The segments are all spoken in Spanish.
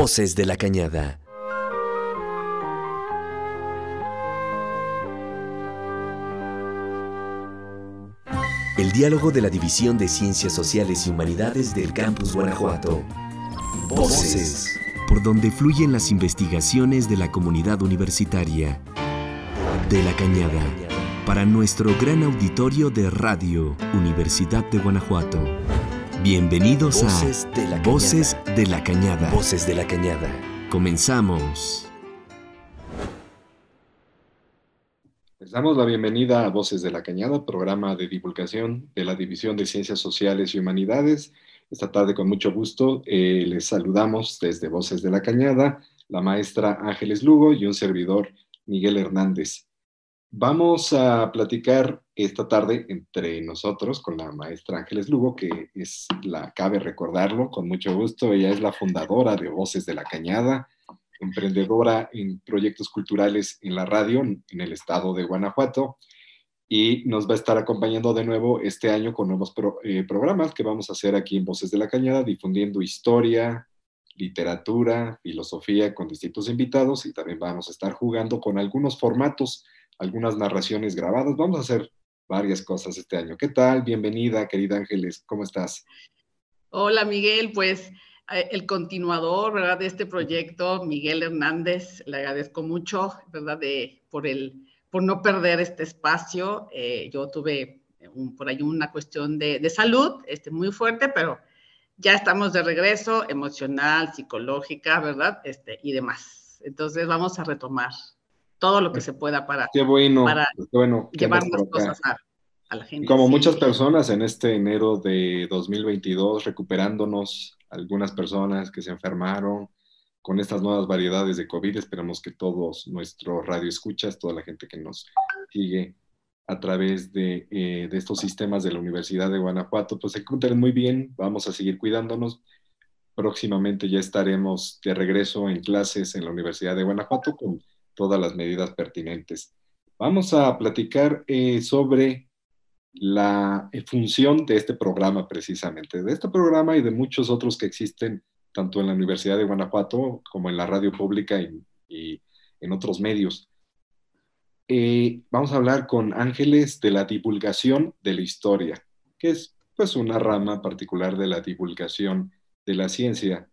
Voces de la Cañada. El diálogo de la División de Ciencias Sociales y Humanidades del Campus Guanajuato. Voces. Por donde fluyen las investigaciones de la comunidad universitaria. De la Cañada. Para nuestro gran auditorio de Radio Universidad de Guanajuato. Bienvenidos a Voces de la Cañada. Voces de la Cañada. Comenzamos. Les damos la bienvenida a Voces de la Cañada, programa de divulgación de la División de Ciencias Sociales y Humanidades. Esta tarde, con mucho gusto, eh, les saludamos desde Voces de la Cañada, la maestra Ángeles Lugo y un servidor, Miguel Hernández. Vamos a platicar esta tarde entre nosotros con la maestra Ángeles Lugo, que es la, cabe recordarlo, con mucho gusto. Ella es la fundadora de Voces de la Cañada, emprendedora en proyectos culturales en la radio en el estado de Guanajuato y nos va a estar acompañando de nuevo este año con nuevos eh, programas que vamos a hacer aquí en Voces de la Cañada, difundiendo historia, literatura, filosofía con distintos invitados y también vamos a estar jugando con algunos formatos algunas narraciones grabadas. Vamos a hacer varias cosas este año. ¿Qué tal? Bienvenida, querida Ángeles. ¿Cómo estás? Hola, Miguel. Pues eh, el continuador, ¿verdad? De este proyecto, Miguel Hernández, le agradezco mucho, ¿verdad? De, por, el, por no perder este espacio. Eh, yo tuve por ahí una cuestión de, de, salud este, muy fuerte, pero ya estamos de regreso, emocional, psicológica, ¿verdad? Este, y demás. Entonces vamos a retomar todo lo que se pueda para, qué bueno, para bueno, llevar las cosas a, la gente. Como muchas personas en este enero de 2022, recuperándonos, algunas personas que se enfermaron con estas nuevas variedades de COVID, esperamos que todos nuestros radioescuchas, toda la gente que nos sigue a través de, eh, de, estos sistemas de la Universidad de Guanajuato, pues se encuentren muy bien, vamos a seguir cuidándonos. Próximamente ya estaremos de regreso en clases en la Universidad de Guanajuato con todas las medidas pertinentes. Vamos a platicar eh, sobre la eh, función de este programa precisamente, de este programa y de muchos otros que existen tanto en la Universidad de Guanajuato como en la radio pública y, en otros medios. Eh, vamos a hablar con Ángeles de la divulgación de la historia, que es pues una rama particular de la divulgación de la ciencia,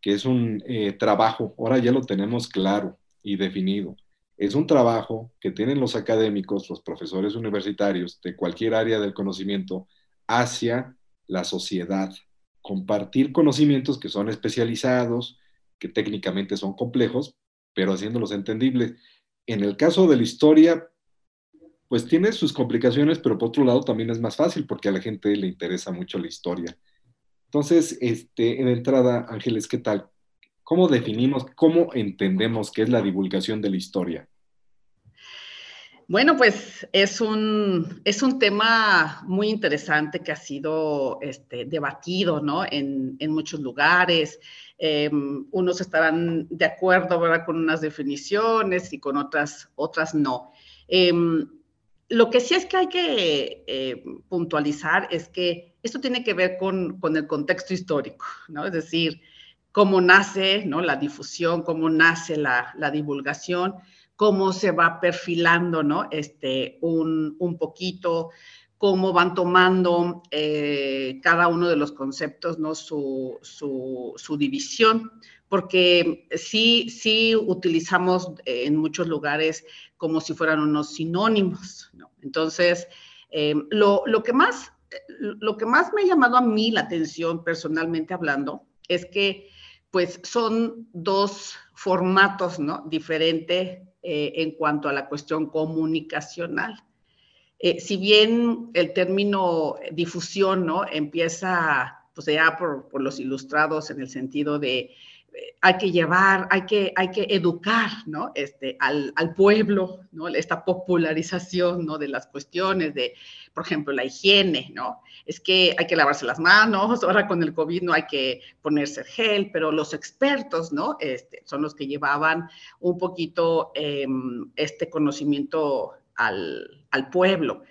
que es un trabajo, ahora ya lo tenemos claro, y definido. Es un trabajo que tienen los académicos, los profesores universitarios de cualquier área del conocimiento hacia la sociedad. Compartir conocimientos que son especializados, que técnicamente son complejos, pero haciéndolos entendibles. En el caso de la historia, pues tiene sus complicaciones, pero por otro lado también es más fácil porque a la gente le interesa mucho la historia. Entonces, este, en entrada, Ángeles, ¿qué tal? ¿Cómo definimos, cómo entendemos qué es la divulgación de la historia? Bueno, pues es un, es un tema muy interesante que ha sido este, debatido ¿no? en, en muchos lugares. Em, unos estarán de acuerdo ¿verdad? con unas definiciones y con otras, otras no. Em, lo que sí es que hay que eh, puntualizar es que esto tiene que ver con, con el contexto histórico, ¿no? Es decir, cómo nace ¿no? la difusión, cómo nace la, divulgación, cómo se va perfilando ¿no? este, un, poquito, cómo van tomando eh, cada uno de los conceptos ¿no? su, división, porque sí, sí utilizamos en muchos lugares como si fueran unos sinónimos. Entonces, eh, lo, que más, lo que más me ha llamado a mí la atención personalmente hablando es que pues son dos formatos ¿no? diferentes eh, en cuanto a la cuestión comunicacional. Eh, si bien el término difusión ¿no? empieza pues ya por, por los ilustrados en el sentido de hay que llevar, hay que, hay que educar ¿no? este, al, al, pueblo, ¿no? esta popularización ¿no? de las cuestiones de, por ejemplo, la higiene, ¿no? Es que hay que lavarse las manos, ahora con el COVID no hay que ponerse gel, pero los expertos, ¿no? Este, son los que llevaban un poquito em, este conocimiento al, al pueblo.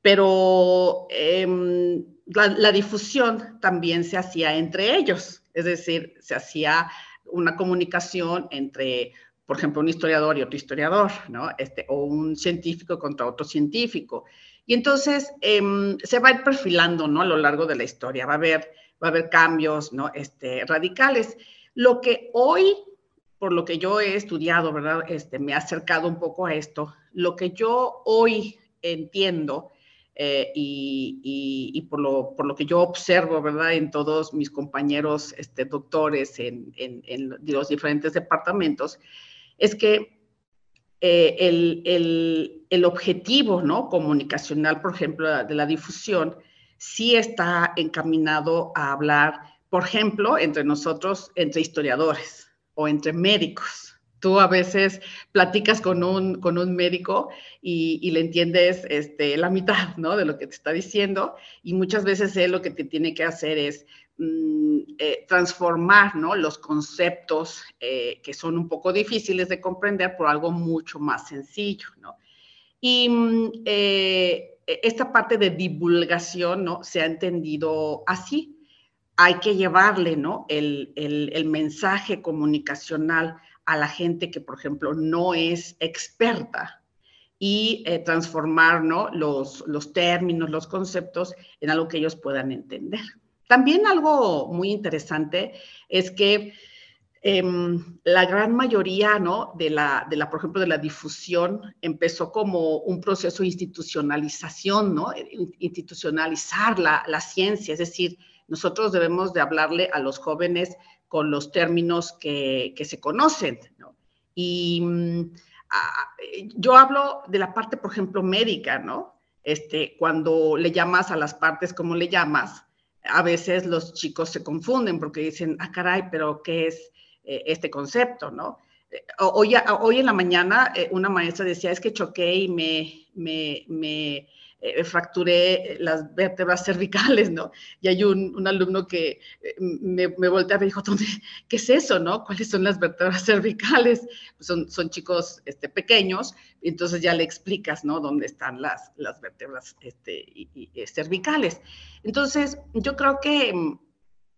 Pero em, la, la difusión también se hacía entre ellos, es decir, se hacía una comunicación entre, por ejemplo, un historiador y otro historiador, ¿no? Este, o un científico contra otro científico. Y entonces em, se va a ir perfilando, ¿no? A lo largo de la historia, va a haber, va a haber cambios, ¿no? Este, radicales. Lo que hoy, por lo que yo he estudiado, ¿verdad? Este, me ha acercado un poco a esto, lo que yo hoy entiendo eh, y, por, lo, por, lo, que yo observo, ¿verdad? En todos mis compañeros este, doctores en, en, los diferentes departamentos, es que eh, el, objetivo. Comunicacional, por ejemplo, de la difusión, sí está encaminado a hablar, por ejemplo, entre nosotros, entre historiadores o entre médicos, tú a veces platicas con un, con un médico y, le entiendes este, la mitad ¿no? de lo que te está diciendo y muchas veces él lo que te tiene que hacer es mm, eh, transformar ¿no? los conceptos eh, que son un poco difíciles de comprender por algo mucho más sencillo. ¿no? Y mm, eh, esta parte de divulgación ¿no? se ha entendido así. Hay que llevarle ¿no? el, el mensaje comunicacional a la gente que, por ejemplo, no es experta y eh, transformar los, los términos, los conceptos en algo que ellos puedan entender. También algo muy interesante es que em, la gran mayoría ¿no? de, la, de la, por ejemplo, de la difusión empezó como un proceso de institucionalización, ¿no? institucionalizar la, la ciencia, es decir, nosotros debemos de hablarle a los jóvenes con los términos que, se conocen. ¿no? Y mm, yo hablo de la parte, por ejemplo, médica, ¿no? Este, cuando le llamas a las partes como le llamas, a veces los chicos se confunden porque dicen, ah, caray, pero ¿qué es eh, este concepto, no? Eh, hoy, hoy en la mañana eh, una maestra decía, es que choqué y me, me, me eh, fracturé las vértebras cervicales, ¿no? Y hay un, alumno que eh, me, me voltea y me dijo, ¿qué es eso, no? ¿Cuáles son las vértebras cervicales? Pues son, son chicos este, pequeños, entonces ya le explicas, ¿no? Dónde están las, las vértebras este, eh, cervicales. Entonces, yo creo que mm,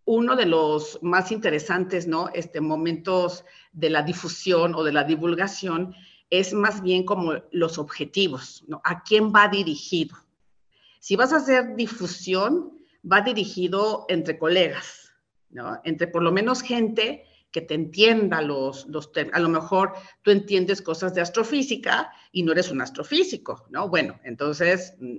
uno de los más interesantes, ¿no? Este, momentos de la difusión o de la divulgación es más bien como los objetivos, ¿no? ¿A quién va dirigido? Si vas a hacer difusión, va dirigido entre colegas, ¿no? Entre por lo menos gente que te entienda los, los A lo mejor tú entiendes cosas de astrofísica y no eres un astrofísico, ¿no? Bueno, entonces mm,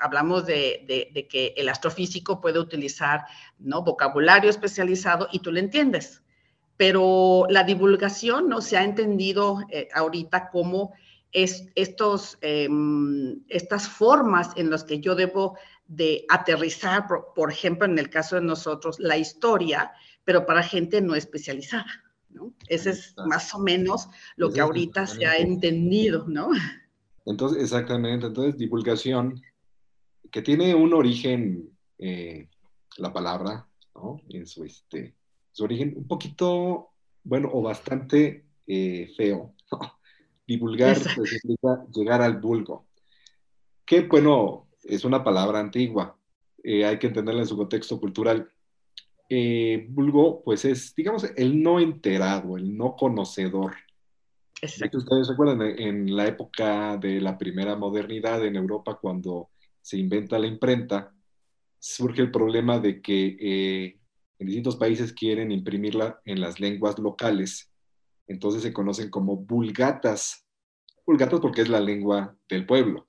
hablamos de, de, que el astrofísico puede utilizar ¿no? vocabulario especializado y tú lo entiendes pero la divulgación no se ha entendido eh, ahorita como es, estos, em, estas formas en las que yo debo de aterrizar, por, ejemplo, en el caso de nosotros, la historia, pero para gente no especializada. ¿no? Ese es más o menos lo que ahorita se ha entendido, ¿no? Entonces, exactamente, entonces divulgación, que tiene un origen, eh, la palabra, ¿no? En su, este, su origen un poquito, bueno, o bastante eh, feo. Divulgar pues, significa llegar al vulgo, que bueno, es una palabra antigua, eh, hay que entenderla en su contexto cultural. Eh, vulgo, pues es, digamos, el no enterado, el no conocedor. Exacto. Ustedes recuerdan, en la época de la primera modernidad en Europa, cuando se inventa la imprenta, surge el problema de que en distintos países quieren imprimirla en las lenguas locales, entonces se conocen como vulgatas. Vulgatas porque es la lengua del pueblo.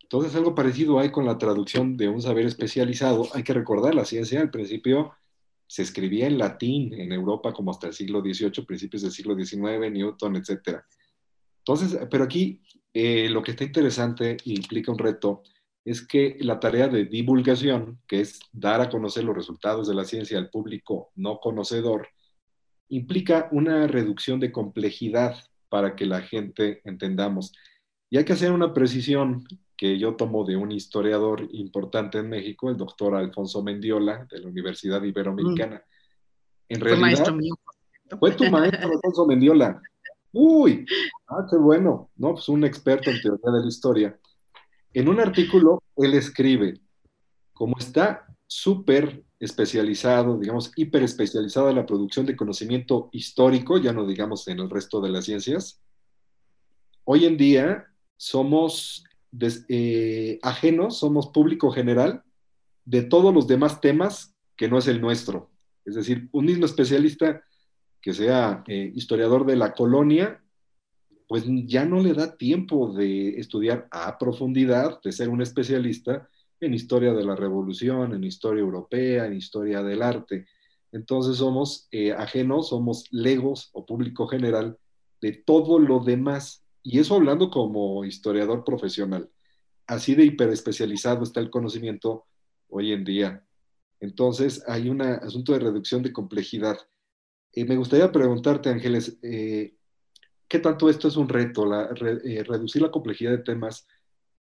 Entonces algo parecido hay con la traducción de un saber especializado. Hay que recordar, la ciencia al principio se escribía en latín en Europa como hasta el siglo XVIII, principios del siglo XIX, Newton, etc. Entonces, pero aquí eh, lo que está interesante y implica un reto es que la tarea de divulgación, que es dar a conocer los resultados de la ciencia al público no conocedor, implica una reducción de complejidad para que la gente entendamos. Y hay que hacer una precisión que yo tomo de un historiador importante en México, el doctor Alfonso Mendiola, de la Universidad Iberoamericana. En realidad, fue maestro mío. Fue tu maestro, Alfonso Mendiola. Uy, ah, qué bueno, ¿no? Pues un experto en teoría de la historia. En un artículo, él escribe, como está súper especializado, digamos, hiper especializado en la producción de conocimiento histórico, ya no digamos en el resto de las ciencias. Hoy en día somos eh, ajenos, somos público general de todos los demás temas que no es el nuestro. Es decir, un mismo especialista que sea eh, historiador de la colonia, pues ya no le da tiempo de estudiar a profundidad, de ser un especialista en historia de la revolución, en historia europea, en historia del arte. Entonces somos eh, ajenos, somos legos o público general de todo lo demás. Y eso hablando como historiador profesional. Así de hiperespecializado está el conocimiento hoy en día. Entonces hay un asunto de reducción de complejidad. Y me gustaría preguntarte, Ángeles, eh, ¿qué tanto esto es un reto, eh, reducir la complejidad de temas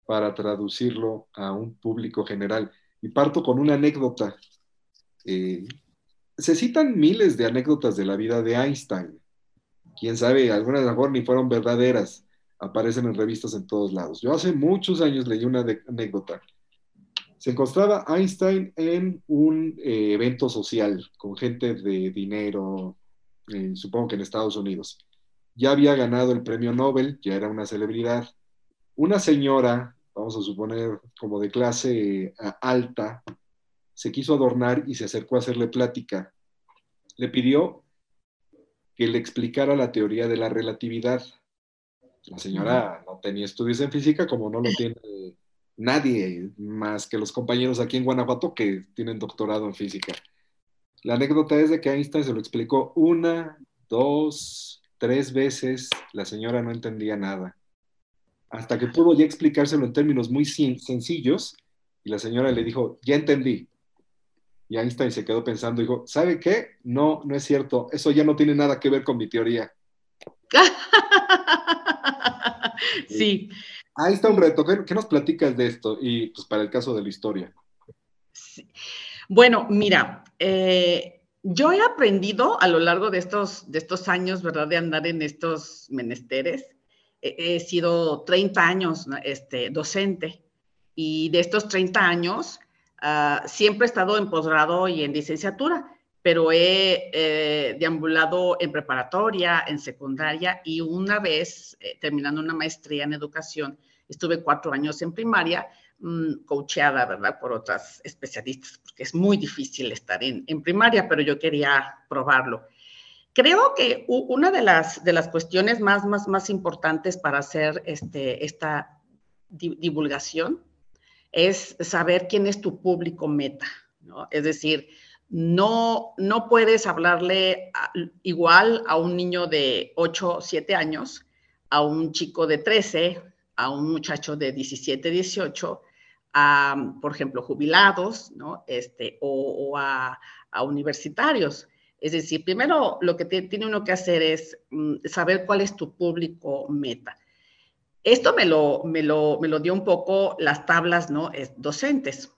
para traducirlo a un público general. Y parto con una anécdota. Eh, se citan miles de anécdotas de la vida de Einstein. Quién sabe, algunas mejor ni fueron verdaderas. Aparecen en revistas en todos lados. Yo hace muchos años leí una anécdota. Se encontraba Einstein en un eh, evento social con gente de dinero, supongo que en Estados Unidos. Ya había ganado el premio Nobel, ya era una celebridad una señora, vamos a suponer como de clase eh, alta, se quiso adornar y se acercó a hacerle plática. Le pidió que le explicara la teoría de la relatividad. La señora no tenía estudios en física, como no lo tiene nadie más que los compañeros aquí en Guanajuato que tienen doctorado en física. La anécdota es de que Einstein se lo explicó una, dos, tres veces. La señora no entendía nada hasta que pudo ya explicárselo en términos muy sencillos y la señora le dijo, ya entendí. Y Einstein se quedó pensando, dijo, ¿sabe qué? No, no es cierto, eso ya no tiene nada que ver con mi teoría. sí. Ahí está un reto. ¿Qué, nos platicas de esto? Y pues para el caso de la historia. Bueno, mira, eh, yo he aprendido a lo largo de estos, de estos años, ¿verdad? De andar en estos menesteres, he sido 30 años este, docente y de estos 30 años uh, siempre he estado en posgrado y en licenciatura, pero he eh, deambulado en preparatoria, en secundaria y una vez eh, terminando una maestría en educación, estuve cuatro años en primaria, mmm, coacheada, ¿verdad? Por otras especialistas, porque es muy difícil estar en, en primaria, pero yo quería probarlo. Creo que una de las, de las cuestiones más, más, más importantes para hacer este, esta divulgación es saber quién es tu público meta, ¿no? Es decir, no, no puedes hablarle igual a un niño de 8 o 7 años, a un chico de 13, a un muchacho de 17, 18, a, por ejemplo, jubilados, ¿no? Este, o, a, universitarios. Es decir, primero lo que tiene uno que hacer es mm, saber cuál es tu público meta. Esto me lo, me lo, me lo dio un poco las tablas ¿no? docentes.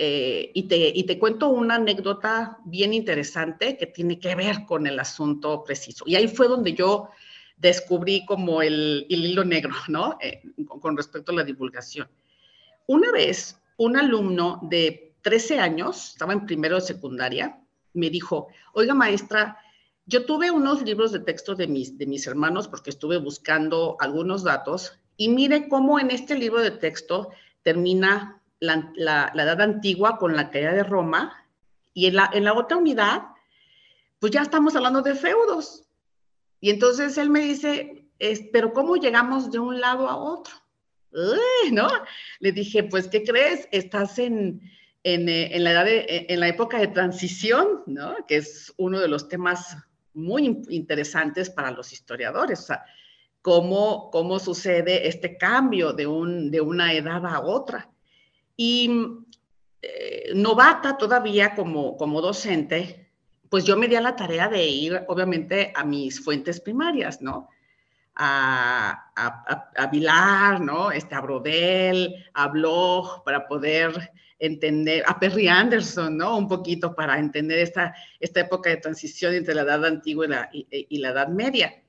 Eh, y, te, y, te, cuento una anécdota bien interesante que tiene que ver con el asunto preciso. Y ahí fue donde yo descubrí como el, el hilo negro, ¿no? Eh, con respecto a la divulgación. Una vez, un alumno de 13 años, estaba en primero de secundaria, me dijo, oiga maestra, yo tuve unos libros de texto de mis, de mis hermanos porque estuve buscando algunos datos y mire cómo en este libro de texto termina la, la, edad antigua con la caída de Roma y en la, en la otra unidad, pues ya estamos hablando de feudos. Y entonces él me dice, pero ¿cómo llegamos de un lado a otro? ¿No? Le dije, pues, ¿qué crees? Estás en, eh, en, la edad eh, en la época de transición, ¿no? que es uno de los temas muy interesantes para los historiadores, o sea, cómo, cómo sucede este cambio de, un, de una edad a otra. Y eh, novata todavía como, como docente, pues yo me di a la tarea de ir, obviamente, a mis fuentes primarias, ¿no? A, a, a, Vilar, ¿no? Este, a Brodel, a Bloch, para poder entender, a Perry Anderson, ¿no? Un poquito para entender esta, esta época de transición entre la edad antigua y la, y, la edad media.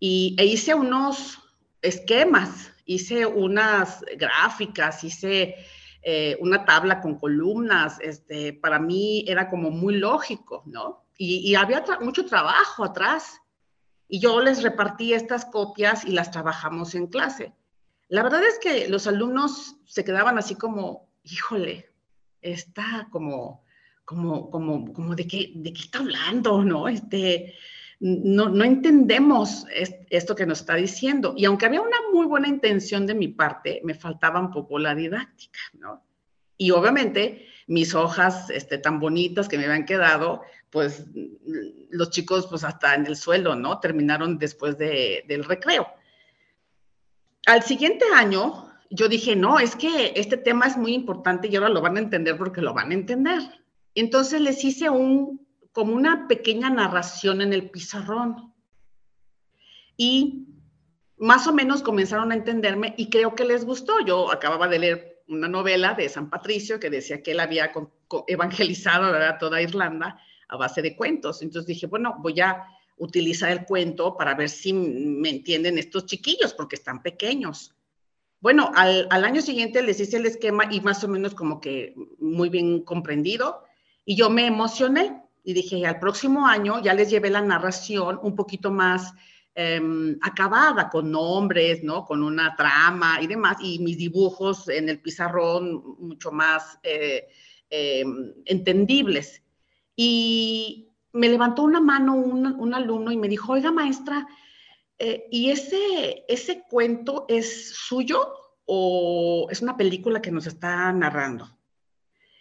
Y e hice unos esquemas, hice unas gráficas, hice eh, una tabla con columnas, este, para mí era como muy lógico, ¿no? Y, había mucho trabajo atrás. Y yo les repartí estas copias y las trabajamos en clase. La verdad es que los alumnos se quedaban así como, híjole, está como, como, como, como de qué, de qué está hablando, ¿no? Este, no, no entendemos esto que nos está diciendo. Y aunque había una muy buena intención de mi parte, me faltaba un poco la didáctica, ¿no? Y obviamente mis hojas este, tan bonitas que me habían quedado, pues los chicos pues hasta en el suelo, ¿no? Terminaron después del recreo. Al siguiente año, yo dije, no, es que este tema es muy importante y ahora lo van a entender porque lo van a entender. Entonces les hice un como una pequeña narración en el pizarrón. Y más o menos comenzaron a entenderme y creo que les gustó. Yo acababa de leer una novela de San Patricio que decía que él había evangelizado toda Irlanda a base de cuentos. Entonces dije, bueno, voy a utilizar el cuento para ver si me entienden estos chiquillos, porque están pequeños. Bueno, al, al, año siguiente les hice el esquema y más o menos como que muy bien comprendido. Y yo me emocioné y dije, al próximo año ya les llevé la narración un poquito más em, acabada, con nombres, ¿no? Con una trama y demás, y mis dibujos en el pizarrón mucho más eh, em, entendibles. Y me levantó una mano un, alumno y me dijo, oiga maestra, eh, ¿y ese, ese cuento es suyo o es una película que nos está narrando?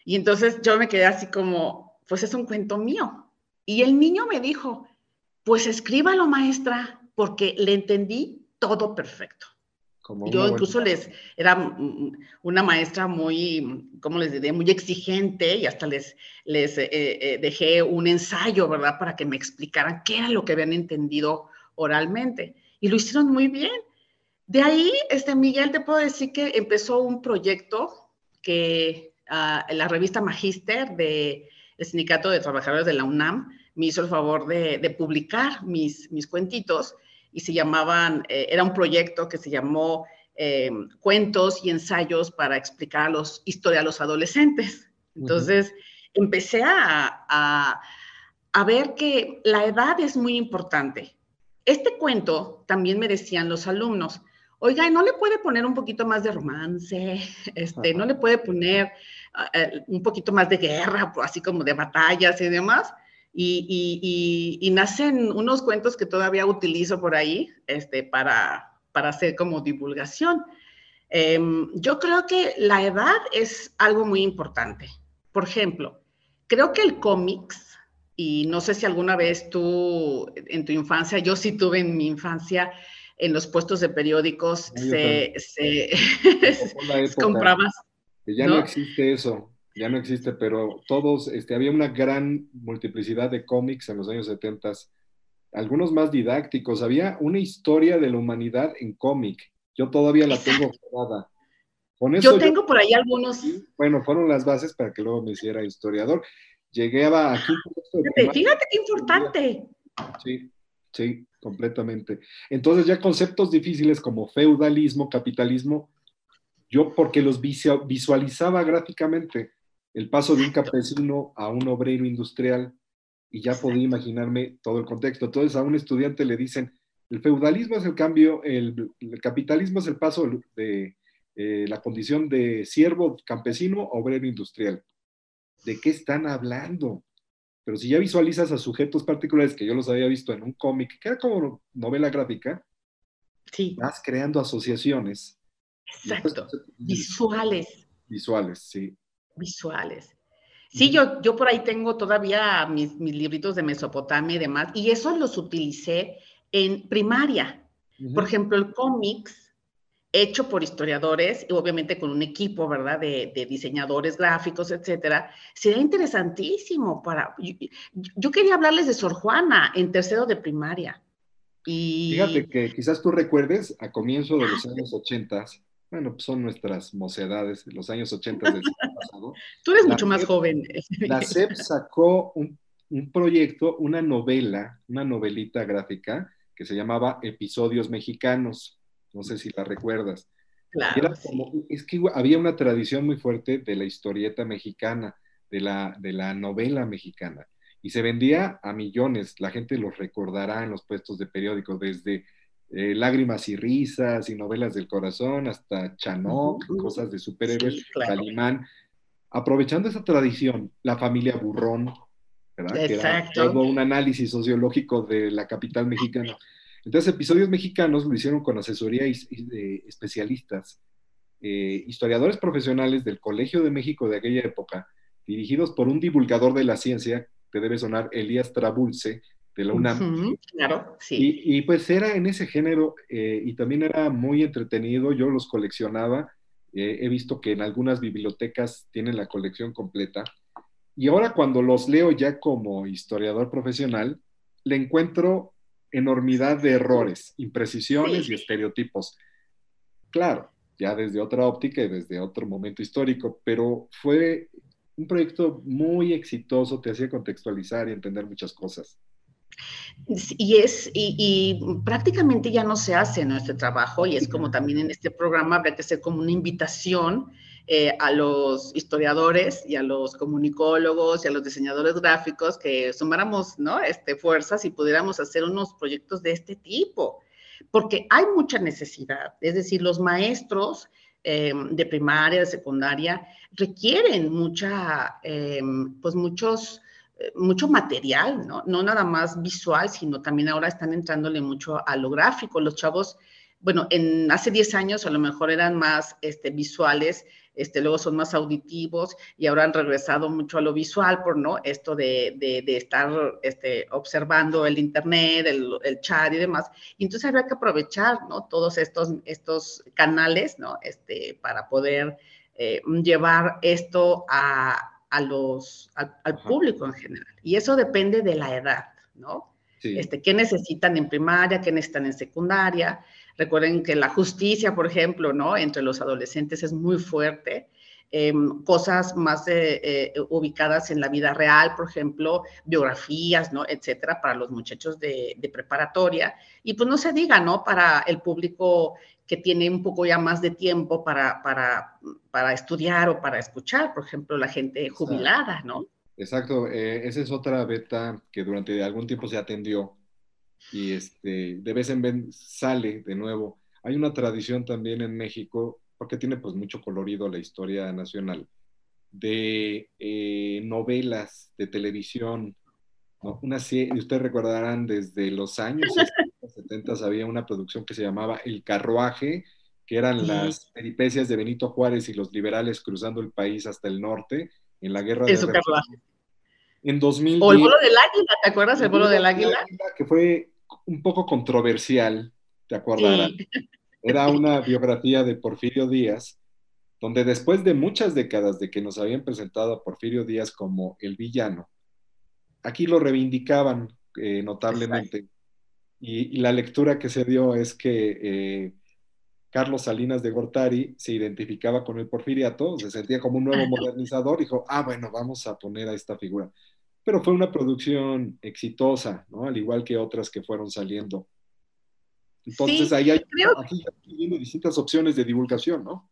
Y entonces yo me quedé así como, pues es un cuento mío. Y el niño me dijo, pues escríbalo, maestra, porque le entendí todo perfecto. Yo incluso les, era una maestra muy, ¿cómo les diré? Muy exigente y hasta les, les eh, eh, dejé un ensayo, ¿verdad? Para que me explicaran qué era lo que habían entendido oralmente. Y lo hicieron muy bien. De ahí, este, Miguel, te puedo decir que empezó un proyecto que uh, la revista Magister de el Sindicato de Trabajadores de la UNAM me hizo el favor de, publicar mis, mis cuentitos y se llamaban, eh, era un proyecto que se llamó eh, Cuentos y Ensayos para explicar a los, historia a los adolescentes. Entonces, empecé a, a, a ver que la edad es muy importante. Este cuento también me decían los alumnos, oiga, ¿no le puede poner un poquito más de romance? Este, ¿No le puede poner eh, un poquito más de guerra, así como de batallas y demás? Y, nacen unos cuentos que todavía utilizo por ahí este, para, para hacer como divulgación. Em, yo creo que la edad es algo muy importante. Por ejemplo, creo que el cómics, y no sé si alguna vez tú en tu infancia, yo sí tuve en mi infancia, en los puestos de periódicos se, se, comprabas. Ya ¿no? existe eso, ya no existe, pero todos, este, había una gran multiplicidad de cómics en los años 70, algunos más didácticos, había una historia de la humanidad en cómic, yo todavía la tengo grabada. Con eso yo tengo por ahí algunos. Bueno, fueron las bases para que luego me hiciera historiador. Llegué a aquí. Fíjate, fíjate qué importante. Sí, sí. Completamente. Entonces ya conceptos difíciles como feudalismo, capitalismo, yo porque los visualizaba gráficamente el paso de un campesino a un obrero industrial y ya podía imaginarme todo el contexto. Entonces a un estudiante le dicen, el feudalismo es el cambio, el, capitalismo es el paso de eh, la condición de siervo campesino a obrero industrial. ¿De qué están hablando? Pero si ya visualizas a sujetos particulares que yo los había visto en un cómic, que era como novela gráfica, vas creando asociaciones. Exacto. Visuales. Visuales, sí. Visuales. Sí, yo, yo por ahí tengo todavía mis, mis libritos de Mesopotamia y demás, y eso los utilicé en primaria. Por ejemplo, el cómics hecho por historiadores y obviamente con un equipo, ¿verdad?, de, diseñadores gráficos, etcétera, sería interesantísimo para... Yo, quería hablarles de Sor Juana en tercero de primaria. Y... Fíjate que quizás tú recuerdes a comienzo de los años 80, bueno, pues son nuestras mocedades, los años 80 del pasado. Tú eres mucho más joven. La CEP sacó un, un proyecto, una novela, una novelita gráfica que se llamaba Episodios Mexicanos no sé si la recuerdas. Claro, Es que había una tradición muy fuerte de la historieta mexicana, de la, de la novela mexicana, y se vendía a millones. La gente los recordará en los puestos de periódicos, desde eh, Lágrimas y Risas y Novelas del Corazón hasta Chanok, cosas de superhéroes, Calimán. Aprovechando esa tradición, la familia Burrón, ¿verdad? Exacto. Que era todo un análisis sociológico de la capital mexicana. Entonces, episodios mexicanos lo hicieron con asesoría de especialistas, eh, historiadores profesionales del Colegio de México de aquella época, dirigidos por un divulgador de la ciencia, que debe sonar Elías Trabulce, de la UNAM. claro, sí. Y, pues era en ese género eh, y también era muy entretenido, yo los coleccionaba, eh, he visto que en algunas bibliotecas tienen la colección completa. Y ahora cuando los leo ya como historiador profesional, le encuentro enormidad de errores, imprecisiones y estereotipos. Claro, ya desde otra óptica y desde otro momento histórico, pero fue un proyecto muy exitoso, te hacía contextualizar y entender muchas cosas. Y es, y, prácticamente ya no se hace nuestro trabajo, y es como también en este programa habría que hacer como una invitación eh, a los historiadores y a los comunicólogos y a los diseñadores gráficos que sumáramos ¿no? este, fuerzas y pudiéramos hacer unos proyectos de este tipo, porque hay mucha necesidad, es decir, los maestros eh, de primaria, de secundaria, requieren mucha, eh, pues muchos mucho material, ¿no? No nada más visual, sino también ahora están entrándole mucho a lo gráfico. Los chavos, bueno, en hace 10 años a lo mejor eran más este, visuales este, luego son más auditivos y ahora han regresado mucho a lo visual por no esto de, de, estar este, observando el internet, el, el, chat y demás. Entonces habría que aprovechar ¿no? todos estos, estos canales ¿no? este, para poder eh, llevar esto a, a los, al público en general. Y eso depende de la edad, ¿no? Este, ¿Qué necesitan en primaria? ¿Qué necesitan en secundaria? Recuerden que la justicia, por ejemplo, ¿no? Entre los adolescentes es muy fuerte. Em, cosas más eh, eh, ubicadas en la vida real, por ejemplo, biografías, ¿no? Etcétera, para los muchachos de, preparatoria. Y pues no se diga, ¿no? Para el público que tiene un poco ya más de tiempo para, para, para estudiar o para escuchar, por ejemplo, la gente jubilada, ¿no? Exacto, eh, esa es otra beta que durante algún tiempo se atendió y este, de vez en vez sale de nuevo. Hay una tradición también en México, porque tiene pues mucho colorido la historia nacional, de eh, novelas de televisión. Una serie, ustedes recordarán, desde los años 70 había una producción que se llamaba El Carruaje, que eran las peripecias de Benito Juárez y los liberales cruzando el país hasta el norte en la guerra de carruaje. En 2010. O el vuelo del águila, ¿te acuerdas el vuelo del águila? Que fue un poco controversial, ¿te acordarás? Era una biografía de Porfirio Díaz, donde después de muchas décadas de que nos habían presentado a Porfirio Díaz como el villano, aquí lo reivindicaban eh, notablemente. Y, la lectura que se dio es que eh, Carlos Salinas de Gortari se identificaba con el porfiriato, se sentía como un nuevo modernizador, dijo, ah, bueno, vamos a poner a esta figura pero fue una producción exitosa, ¿no? Al igual que otras que fueron saliendo. Entonces ahí hay aquí distintas opciones de divulgación, ¿no?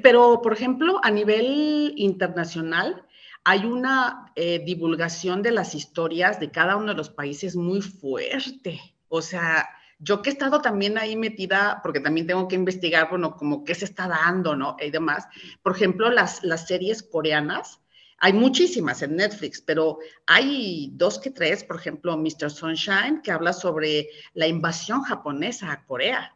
Pero, por ejemplo, a nivel internacional, hay una eh, divulgación de las historias de cada uno de los países muy fuerte. O sea, yo que he estado también ahí metida, porque también tengo que investigar, bueno, como qué se está dando, ¿no? Y demás. Por ejemplo, las, las series coreanas hay muchísimas en Netflix, pero hay dos que tres, por ejemplo, Mr. Sunshine, que habla sobre la invasión japonesa a Corea.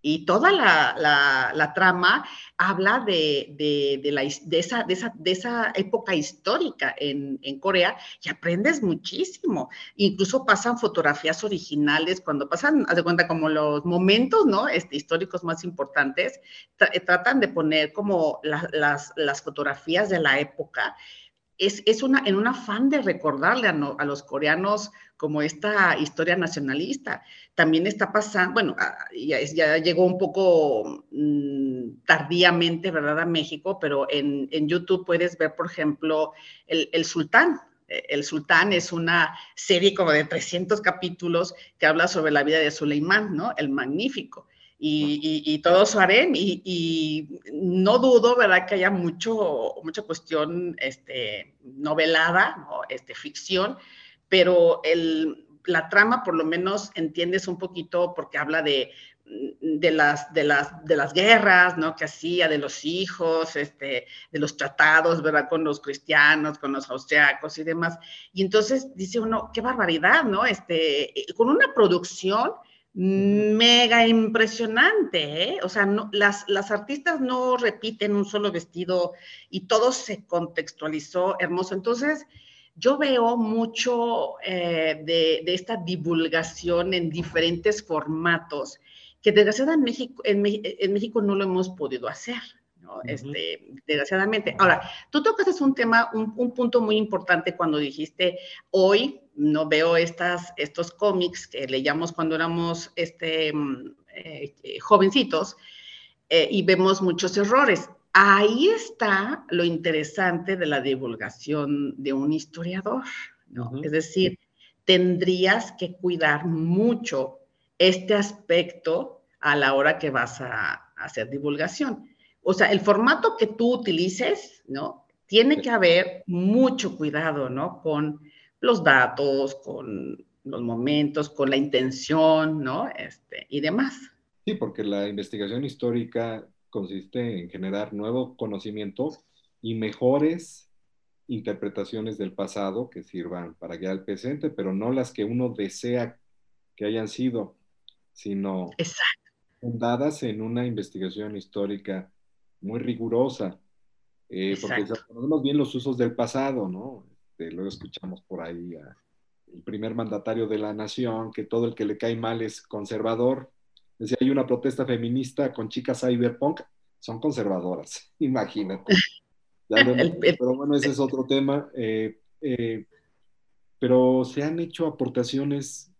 Y toda la, trama habla de, la, esa, de, esa, época histórica en, Corea y aprendes muchísimo. Incluso pasan fotografías originales, cuando pasan, haz de cuenta, como los momentos ¿no? este, históricos más importantes, eh, tratan de poner como las, las fotografías de la época es, una, en un afán de recordarle a, los coreanos como esta historia nacionalista. También está pasando, bueno, ah, ya, llegó un poco mm, tardíamente, ¿verdad?, a México, pero en, YouTube puedes ver, por ejemplo, el, Sultán. E, el Sultán es una serie como de 300 capítulos que habla sobre la vida de Suleimán, ¿no? El Magnífico. Y, todo su harem, y, no dudo, ¿verdad?, que haya mucho, mucha cuestión este, novelada, ¿no? este, ficción, pero el, la trama por lo menos entiendes un poquito porque habla de, de las, de las, de las guerras, ¿no? Que hacía, de los hijos, este, de los tratados, ¿verdad? Con los cristianos, con los austriacos y demás. Y entonces dice uno, qué barbaridad, ¿no? Este, con una producción mega impresionante, ¿eh? O sea, no, las, las artistas no repiten un solo vestido y todo se contextualizó hermoso. Entonces, yo veo mucho eh, de, de, esta divulgación en diferentes formatos que desgraciadamente en México, en, México no lo hemos podido hacer. ¿no? este, desgraciadamente. Ahora, tú tocas un tema, un, un, punto muy importante cuando dijiste, hoy no veo estas, estos cómics que leíamos cuando éramos este, mm, eh, jovencitos eh, y vemos muchos errores. Ahí está lo interesante de la divulgación de un historiador, ¿no? Es decir, tendrías que cuidar mucho este aspecto a la hora que vas a, hacer divulgación. O sea, el formato que tú utilices, ¿no? Tiene que haber mucho cuidado, ¿no? Con los datos, con los momentos, con la intención, ¿no? Este, y demás. Sí, porque la investigación histórica consiste en generar nuevo conocimiento y mejores interpretaciones del pasado que sirvan para guiar al presente, pero no las que uno desea que hayan sido sino fundadas en una investigación histórica muy rigurosa, eh, porque conocemos bien los usos del pasado, ¿no? Este, luego escuchamos por ahí a el primer mandatario de la nación, que todo el que le cae mal es conservador. Decía, hay una protesta feminista con chicas cyberpunk, son conservadoras, imagínate. pero bueno, ese es otro tema. Eh, eh, pero se han hecho aportaciones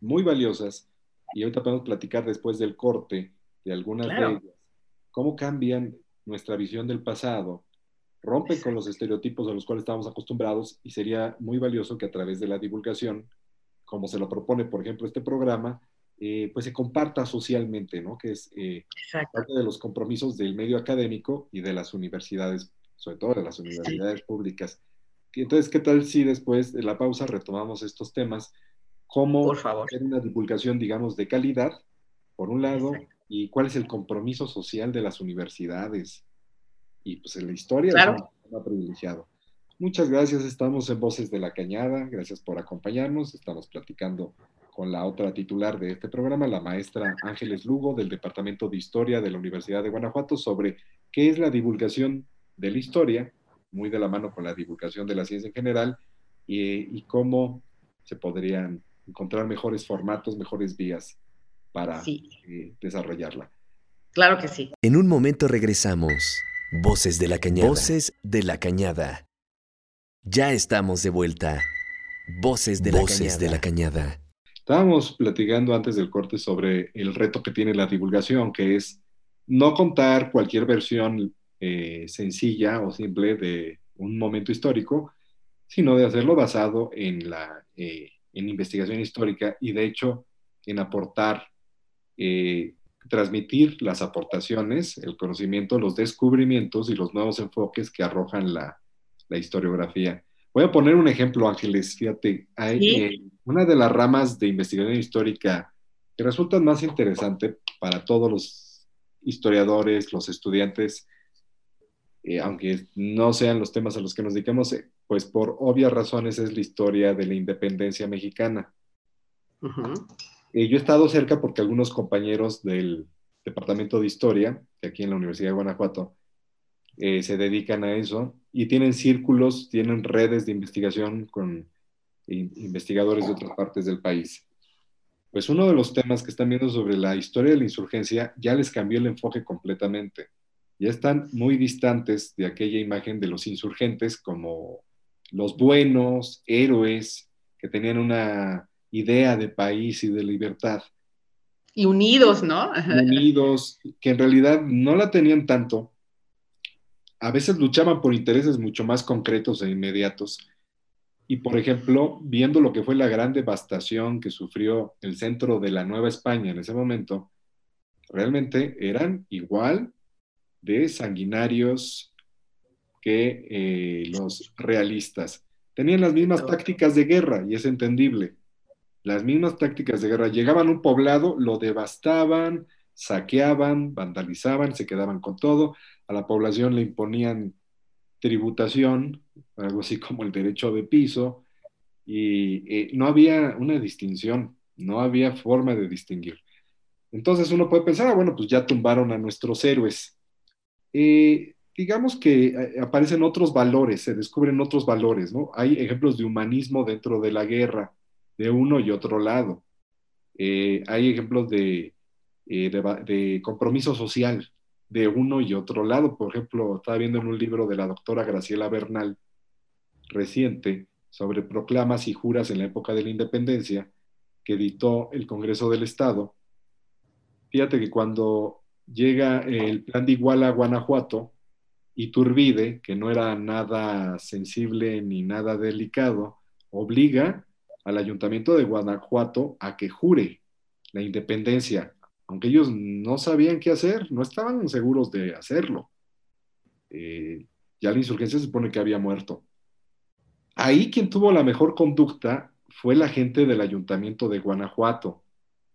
muy valiosas y ahorita podemos platicar después del corte de algunas de ellas, cómo cambian nuestra visión del pasado, rompen con los estereotipos a los cuales estamos acostumbrados y sería muy valioso que a través de la divulgación, como se lo propone, por ejemplo, este programa, eh, pues se comparta socialmente, ¿no? Que es eh, parte de los compromisos del medio académico y de las universidades, sobre todo de las universidades públicas. Entonces, ¿qué tal si después de la pausa retomamos estos temas cómo hacer una divulgación, digamos, de calidad, por un lado, y cuál es el compromiso social de las universidades. Y pues en la historia claro. es un privilegiado. Muchas gracias, estamos en Voces de la Cañada, gracias por acompañarnos, estamos platicando con la otra titular de este programa, la maestra Ángeles Lugo del Departamento de Historia de la Universidad de Guanajuato, sobre qué es la divulgación de la historia, muy de la mano con la divulgación de la ciencia en general, y, y cómo se podrían encontrar mejores formatos, mejores vías para eh, desarrollarla. Claro que sí. En un momento regresamos. Voces de la Cañada. Voces de la Cañada. Ya estamos de vuelta. Voces de, la, cañada. de la Cañada. Estábamos platicando antes del corte sobre el reto que tiene la divulgación, que es no contar cualquier versión eh, sencilla o simple de un momento histórico, sino de hacerlo basado en la eh, en investigación histórica y de hecho en aportar, eh, transmitir las aportaciones, el conocimiento, los descubrimientos y los nuevos enfoques que arrojan la, historiografía. Voy a poner un ejemplo, Ángeles, fíjate, hay eh, una de las ramas de investigación histórica que resulta más interesante para todos los historiadores, los estudiantes, eh, aunque no sean los temas a los que nos dediquemos, pues por obvias razones es la historia de la independencia mexicana. Eh, yo he estado cerca porque algunos compañeros del Departamento de Historia, que aquí en la Universidad de Guanajuato, eh, se dedican a eso y tienen círculos, tienen redes de investigación con investigadores de otras partes del país. Pues uno de los temas que están viendo sobre la historia de la insurgencia ya les cambió el enfoque completamente. Ya están muy distantes de aquella imagen de los insurgentes como los buenos, héroes, que tenían una idea de país y de libertad. Y unidos, ¿no? Unidos, que en realidad no la tenían tanto. A veces luchaban por intereses mucho más concretos e inmediatos. Y, por ejemplo, viendo lo que fue la gran devastación que sufrió el centro de la Nueva España en ese momento, realmente eran igual de sanguinarios que eh, los realistas. Tenían las mismas tácticas de guerra y es entendible. Las mismas tácticas de guerra. Llegaban a un poblado, lo devastaban, saqueaban, vandalizaban, se quedaban con todo. A la población le imponían tributación, algo así como el derecho de piso, y eh, no había una distinción, no había forma de distinguir. Entonces uno puede pensar, ah, bueno, pues ya tumbaron a nuestros héroes. Eh, digamos que eh, aparecen otros valores, se descubren otros valores, ¿no? Hay ejemplos de humanismo dentro de la guerra, de uno y otro lado. Eh, hay ejemplos de, eh, de, compromiso social de uno y otro lado. Por ejemplo, estaba viendo en un libro de la doctora Graciela Bernal, reciente, sobre proclamas y juras en la época de la independencia, que editó el Congreso del Estado. Fíjate que cuando llega el plan de Iguala a Guanajuato, Iturbide, que no era nada sensible ni nada delicado, obliga al ayuntamiento de Guanajuato a que jure la independencia, aunque ellos no sabían qué hacer, no estaban seguros de hacerlo. Eh, ya la insurgencia se supone que había muerto. Ahí quien tuvo la mejor conducta fue la gente del ayuntamiento de Guanajuato,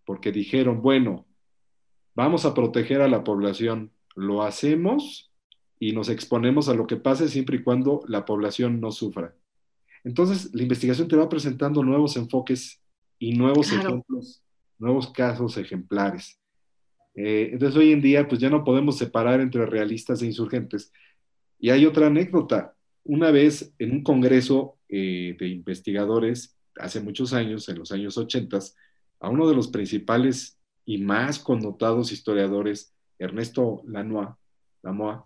porque dijeron, bueno, vamos a proteger a la población, lo hacemos y nos exponemos a lo que pase siempre y cuando la población no sufra. Entonces, la investigación te va presentando nuevos enfoques y nuevos ejemplos, nuevos casos ejemplares. Eh, entonces, hoy en día, pues ya no podemos separar entre realistas e insurgentes. Y hay otra anécdota. Una vez en un congreso eh, de investigadores, hace muchos años, en los años 80, a uno de los principales y más connotados historiadores, Ernesto Lanois, Lamoa,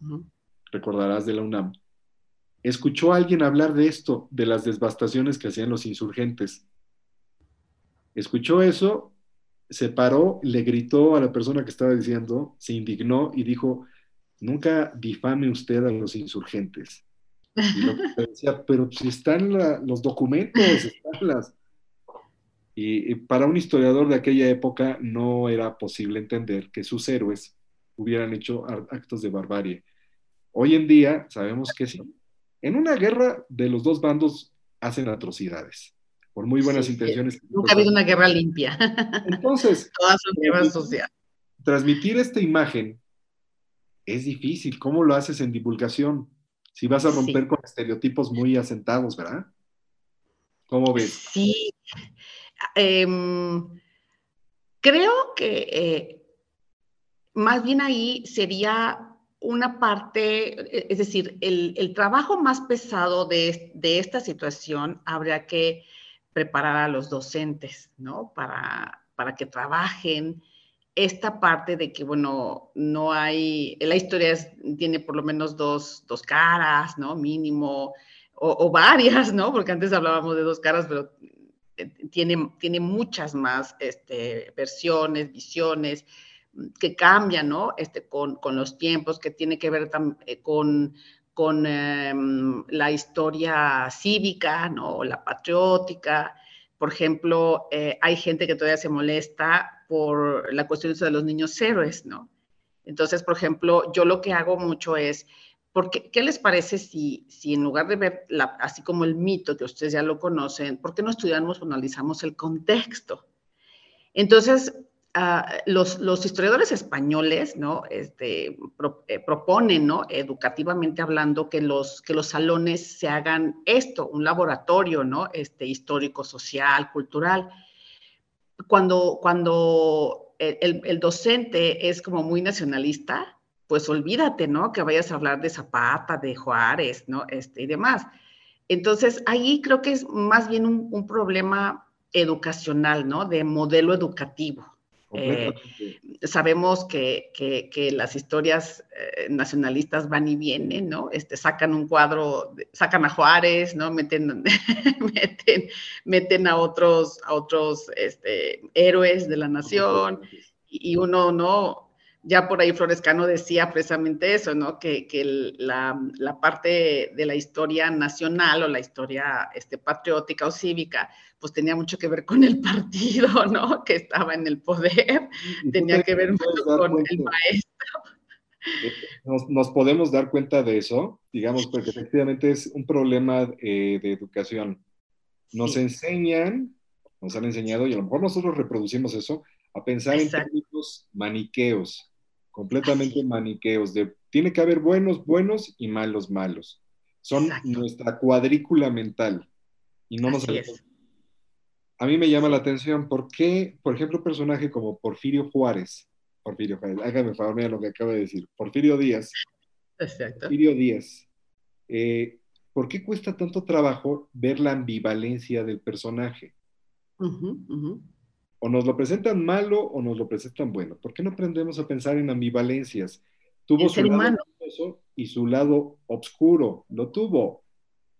recordarás de la UNAM, escuchó a alguien hablar de esto, de las devastaciones que hacían los insurgentes. Escuchó eso, se paró, le gritó a la persona que estaba diciendo, se indignó y dijo, nunca difame usted a los insurgentes. Y lo que decía, pero si están los documentos, están las... y para un historiador de aquella época no era posible entender que sus héroes hubieran hecho actos de barbarie. Hoy en día sabemos que sí. En una guerra de los dos bandos hacen atrocidades, por muy buenas intenciones. Nunca ha habido una guerra limpia. Entonces, todas son guerras sociales. Transmitir esta imagen es difícil. ¿Cómo lo haces en divulgación? Si vas a romper con estereotipos muy asentados, ¿verdad? ¿Cómo ves? Sí. Em, creo que eh, más bien ahí sería una parte, e, es decir, el, trabajo más pesado de, esta situación habría que preparar a los docentes, ¿no? Para, para que trabajen esta parte de que, bueno, no hay, la historia tiene por lo menos dos, caras, ¿no? Mínimo, o, varias, ¿no? Porque antes hablábamos de dos caras, pero eh, tiene, tiene muchas más este, versiones, visiones que cambia, ¿no? Este, con, con, los tiempos, que tiene que ver eh, con, con em, la historia cívica, ¿no? La patriótica. Por ejemplo, eh, hay gente que todavía se molesta por la cuestión de los niños héroes, ¿no? Entonces, por ejemplo, yo lo que hago mucho es, porque, ¿qué les parece si, si en lugar de ver así como el mito, que ustedes ya lo conocen, ¿por qué no estudiamos o analizamos el contexto? Entonces, Ah, los, historiadores españoles, ¿no? Este, eh, proponen, ¿no? Educativamente hablando, que los, que los salones se hagan esto, un laboratorio, ¿no? Este, histórico, social, cultural. Cuando, cuando el, el, docente es como muy nacionalista, pues olvídate, ¿no? Que vayas a hablar de Zapata, de Juárez, ¿no? Este, y demás. Entonces, ahí creo que es más bien un, un problema educacional, ¿no? De modelo educativo. Eh, sabemos que, que, las historias eh, nacionalistas van y vienen, ¿no? Este, sacan un cuadro, sacan a Juárez, ¿no? Meten, meten, meten a otros, a otros este, héroes de la nación y uno, ¿no? Ya por ahí Florescano decía precisamente eso, ¿no? Que, la, parte de la historia nacional o la historia este, patriótica o cívica, pues tenía mucho que ver con el partido, ¿no? Que estaba en el poder, tenía que ver mucho con el maestro. Eh, nos, podemos dar cuenta de eso, digamos, porque efectivamente es un problema eh, de educación. Nos enseñan, nos han enseñado, y a lo mejor nosotros reproducimos eso, a pensar en términos maniqueos completamente maniqueos, de tiene que haber buenos, buenos y malos, malos. Son nuestra cuadrícula mental y no nos A mí me llama la atención, ¿por qué, por ejemplo, un personaje como Porfirio Juárez, Porfirio Juárez, hágame favor, mira lo que acaba de decir, Porfirio Díaz, Exacto. Porfirio Díaz, eh, ¿por qué cuesta tanto trabajo ver la ambivalencia del personaje? O nos lo presentan malo o nos lo presentan bueno. ¿Por qué no aprendemos a pensar en ambivalencias? Tuvo su lado y su lado oscuro, lo tuvo.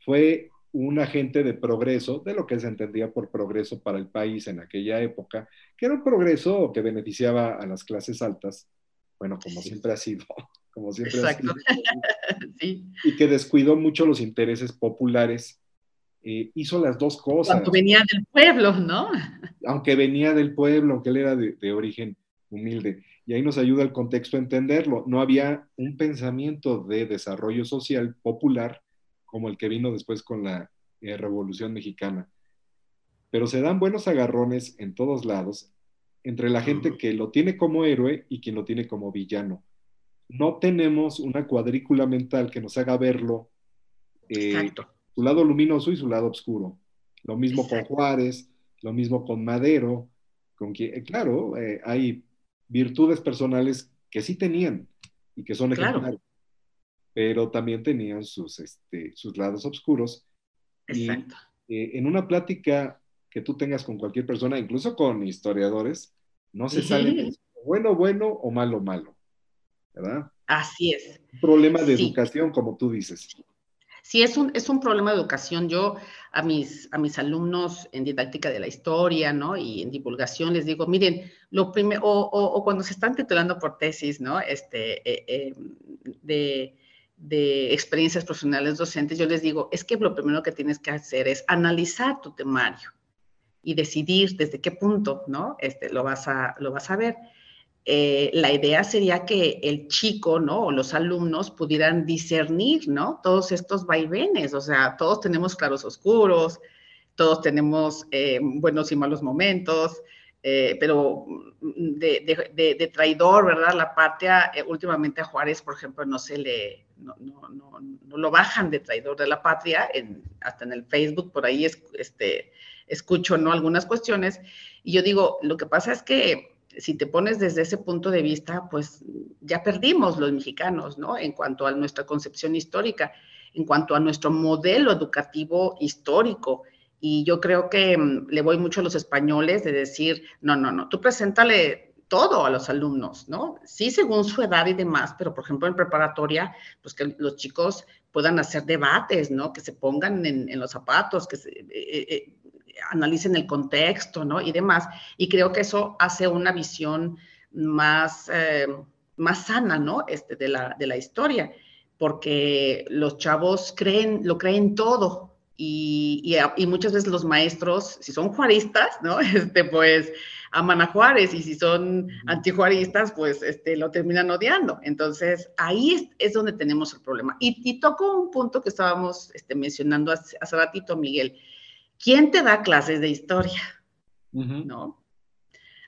Fue un agente de progreso, de lo que se entendía por progreso para el país en aquella época, que era un progreso que beneficiaba a las clases altas, bueno, como siempre ha sido, como siempre ha sido, y que descuidó mucho los intereses populares eh, hizo las dos cosas. Cuando venía del pueblo, ¿no? Aunque venía del pueblo, aunque él era de, origen humilde. Y ahí nos ayuda el contexto a entenderlo. No había un pensamiento de desarrollo social popular como el que vino después con la eh, Revolución Mexicana. Pero se dan buenos agarrones en todos lados entre la gente que lo tiene como héroe y quien lo tiene como villano. No tenemos una cuadrícula mental que nos haga verlo eh, su lado luminoso y su lado oscuro. Lo mismo con Juárez, lo mismo con Madero, con quien, eh, claro, eh, hay virtudes personales que sí tenían y que son ejemplares, pero también tenían sus, este, sus lados oscuros. Exacto. Y eh, en una plática que tú tengas con cualquier persona, incluso con historiadores, no se sale bueno, bueno o malo, malo. ¿Verdad? Así es. Un problema de educación, como tú dices. Sí, es un, es un problema de educación. Yo a mis, a mis alumnos en didáctica de la historia, ¿no? Y en divulgación les digo, miren, lo primero, o, cuando se están titulando por tesis, ¿no? Este, eh, eh, de, de experiencias profesionales docentes, yo les digo, es que lo primero que tienes que hacer es analizar tu temario y decidir desde qué punto, ¿no? Este, lo, vas a, lo vas a ver. Eh, la idea sería que el chico, ¿no? O los alumnos pudieran discernir, ¿no? Todos estos vaivenes, o sea, todos tenemos claros oscuros, todos tenemos eh, buenos y malos momentos, eh, pero de, traidor, ¿verdad? La patria, últimamente a Juárez, por ejemplo, no se le, no, lo bajan de traidor de la patria, hasta en el Facebook, por ahí este, escucho, ¿no? Algunas cuestiones, y yo digo, lo que pasa es que si te pones desde ese punto de vista, pues ya perdimos los mexicanos, ¿no? En cuanto a nuestra concepción histórica, en cuanto a nuestro modelo educativo histórico. Y yo creo que mm, le voy mucho a los españoles de decir, no, no, no, tú preséntale todo a los alumnos, ¿no? Sí, según su edad y demás, pero por ejemplo en preparatoria, pues que los chicos puedan hacer debates, ¿no? Que se pongan en, los zapatos, que se, eh, eh, eh, analicen el contexto, ¿no? Y demás. Y creo que eso hace una visión más, eh, más sana, ¿no? Este, de, la, de la historia, porque los chavos creen, lo creen todo. Y, y, muchas veces los maestros, si son juaristas, ¿no? Este, pues aman a Juárez y si son antijuaristas, pues este, lo terminan odiando. Entonces, ahí es, donde tenemos el problema. Y, y toco un punto que estábamos este, mencionando hace, hace ratito, Miguel, ¿quién te da clases de historia? ¿No?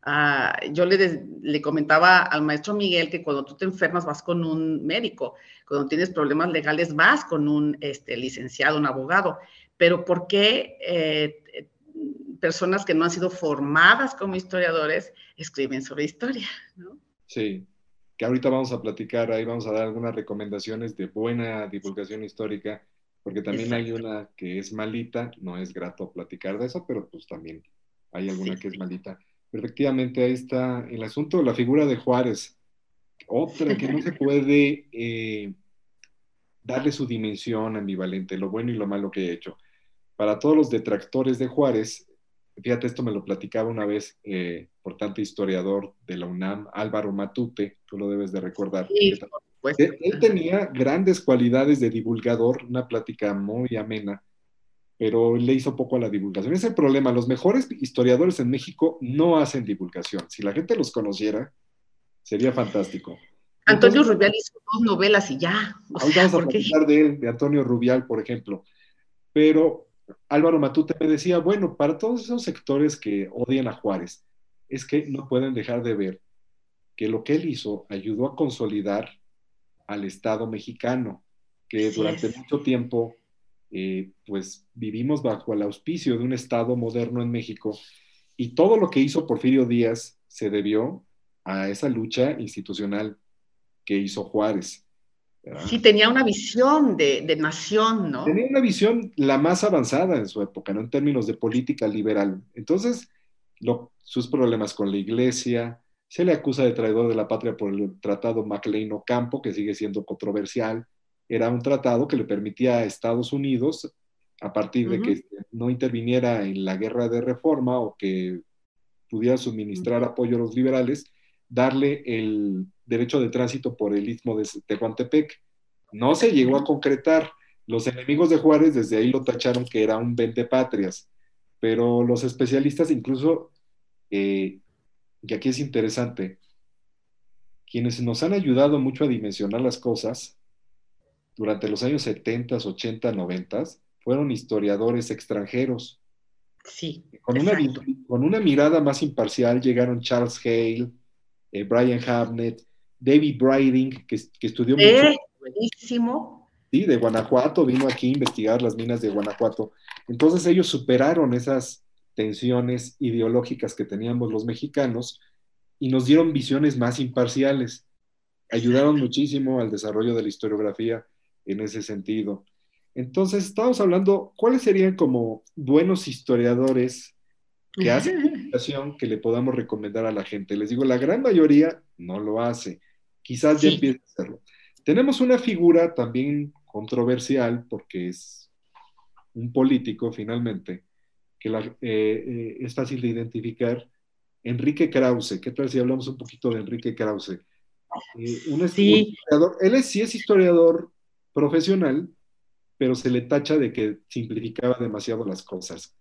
Ah, yo le, le, comentaba al maestro Miguel que cuando tú te enfermas vas con un médico, cuando tienes problemas legales vas con un este, licenciado, un abogado, pero ¿por qué eh, personas que no han sido formadas como historiadores escriben sobre historia? ¿no? Sí, que ahorita vamos a platicar, ahí vamos a dar algunas recomendaciones de buena divulgación histórica porque también hay una que es malita, no es grato platicar de eso, pero pues también hay alguna que es malita. efectivamente, ahí está el asunto, la figura de Juárez, otra que no se puede eh, darle su dimensión ambivalente, lo bueno y lo malo que he hecho. Para todos los detractores de Juárez, fíjate, esto me lo platicaba una vez, eh, por tanto, historiador de la UNAM, Álvaro Matute, tú lo debes de recordar. Sí, él, él tenía grandes cualidades de divulgador, una plática muy amena, pero le hizo poco a la divulgación. Ese es el problema. Los mejores historiadores en México no hacen divulgación. Si la gente los conociera, sería fantástico. Antonio Rubial hizo dos novelas y ya. vamos a hablar de él, de Antonio Rubial, por ejemplo. Pero Álvaro Matute me decía, bueno, para todos esos sectores que odian a Juárez, es que no pueden dejar de ver que lo que él hizo ayudó a consolidar al Estado mexicano, que durante mucho tiempo eh, pues vivimos bajo el auspicio de un Estado moderno en México y todo lo que hizo Porfirio Díaz se debió a esa lucha institucional que hizo Juárez. Sí, tenía una visión de, nación, ¿no? Tenía una visión la más avanzada en su época, ¿no? En términos de política liberal. Entonces, sus problemas con la iglesia, se le acusa de traidor de la patria por el tratado MacLean-Ocampo, que sigue siendo controversial, era un tratado que le permitía a Estados Unidos, a partir de que no interviniera en la guerra de reforma o que pudiera suministrar apoyo a los liberales, darle el derecho de tránsito por el istmo de Tehuantepec. No se llegó a concretar. Los enemigos de Juárez desde ahí lo tacharon que era un patrias, pero los especialistas incluso, eh, y aquí es interesante, quienes nos han ayudado mucho a dimensionar las cosas durante los años 70, 80, 90 fueron historiadores extranjeros. Sí. Con una, con una, mirada más imparcial llegaron Charles Hale, eh, Brian Havnet, David Briding, que, estudió eh, Buenísimo. Sí, de Guanajuato, vino aquí a investigar las minas de Guanajuato. Entonces ellos superaron esas tensiones ideológicas que teníamos los mexicanos y nos dieron visiones más imparciales. Ayudaron muchísimo al desarrollo de la historiografía en ese sentido. Entonces, estamos hablando, ¿cuáles serían como buenos historiadores que hacen comunicación que le podamos recomendar a la gente? Les digo, la gran mayoría no lo hace. Quizás ya empiece a hacerlo. Tenemos una figura también controversial porque es un político finalmente, que eh, eh, es fácil de identificar. Enrique Krause. ¿Qué tal si hablamos un poquito de Enrique Krause? Eh, un historiador, él es, sí es historiador profesional, pero se le tacha de que simplificaba demasiado las cosas.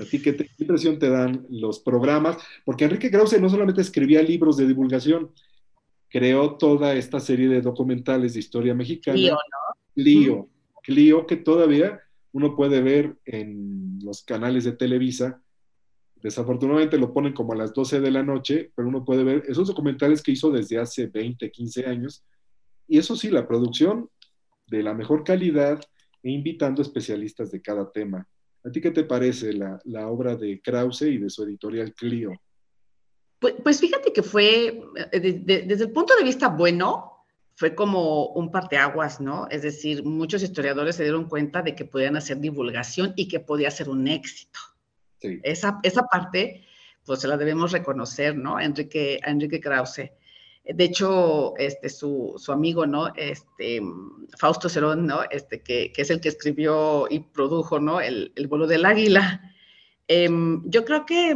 ¿A ti qué, impresión te dan los programas? Porque Enrique Krause no solamente escribía libros de divulgación, creó toda esta serie de documentales de historia mexicana. Clio, ¿no? Que todavía uno puede ver en los canales de Televisa. Desafortunadamente lo ponen como a las 12 de la noche, pero uno puede ver esos documentales que hizo desde hace 20, 15 años. Y eso sí, la producción de la mejor calidad e invitando especialistas de cada tema. ¿A ti qué te parece la, obra de Krause y de su editorial Clio? Pues, pues fíjate que fue, eh, desde el punto de vista bueno, fue como un parteaguas, ¿no? Es decir, muchos historiadores se dieron cuenta de que podían hacer divulgación y que podía ser un éxito. Esa, esa parte, pues se la debemos reconocer, ¿no? Enrique, a Enrique Krause. De hecho, este, su, amigo, ¿no? Este, Fausto Cerón, ¿no? Este, que, es el que escribió y produjo, ¿no? El, vuelo del águila. Em, yo creo que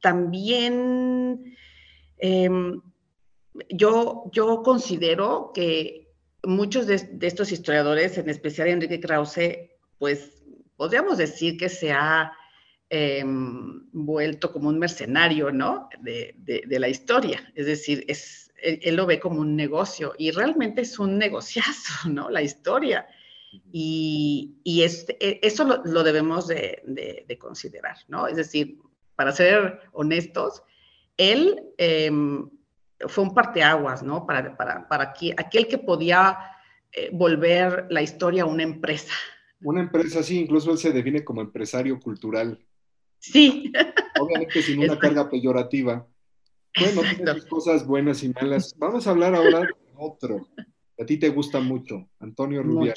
también em, yo, yo considero que muchos de, estos historiadores, en especial Enrique Krause, pues podríamos decir que se ha em, vuelto como un mercenario, ¿no? De, de, la historia. Es decir, es, él, lo ve como un negocio y realmente es un negociazo, ¿no? La historia. Y, y e, eso lo, debemos de, considerar, ¿no? Es decir, para ser honestos, él em, fue un parteaguas, ¿no? Para, para, para aquel que podía eh, volver la historia a una empresa. Una empresa, sí, incluso él se define como empresario cultural. Sí. Obviamente sin una carga peyorativa. Bueno, tiene cosas buenas y malas. Vamos a hablar ahora de otro. A ti te gusta mucho, Antonio Rubial.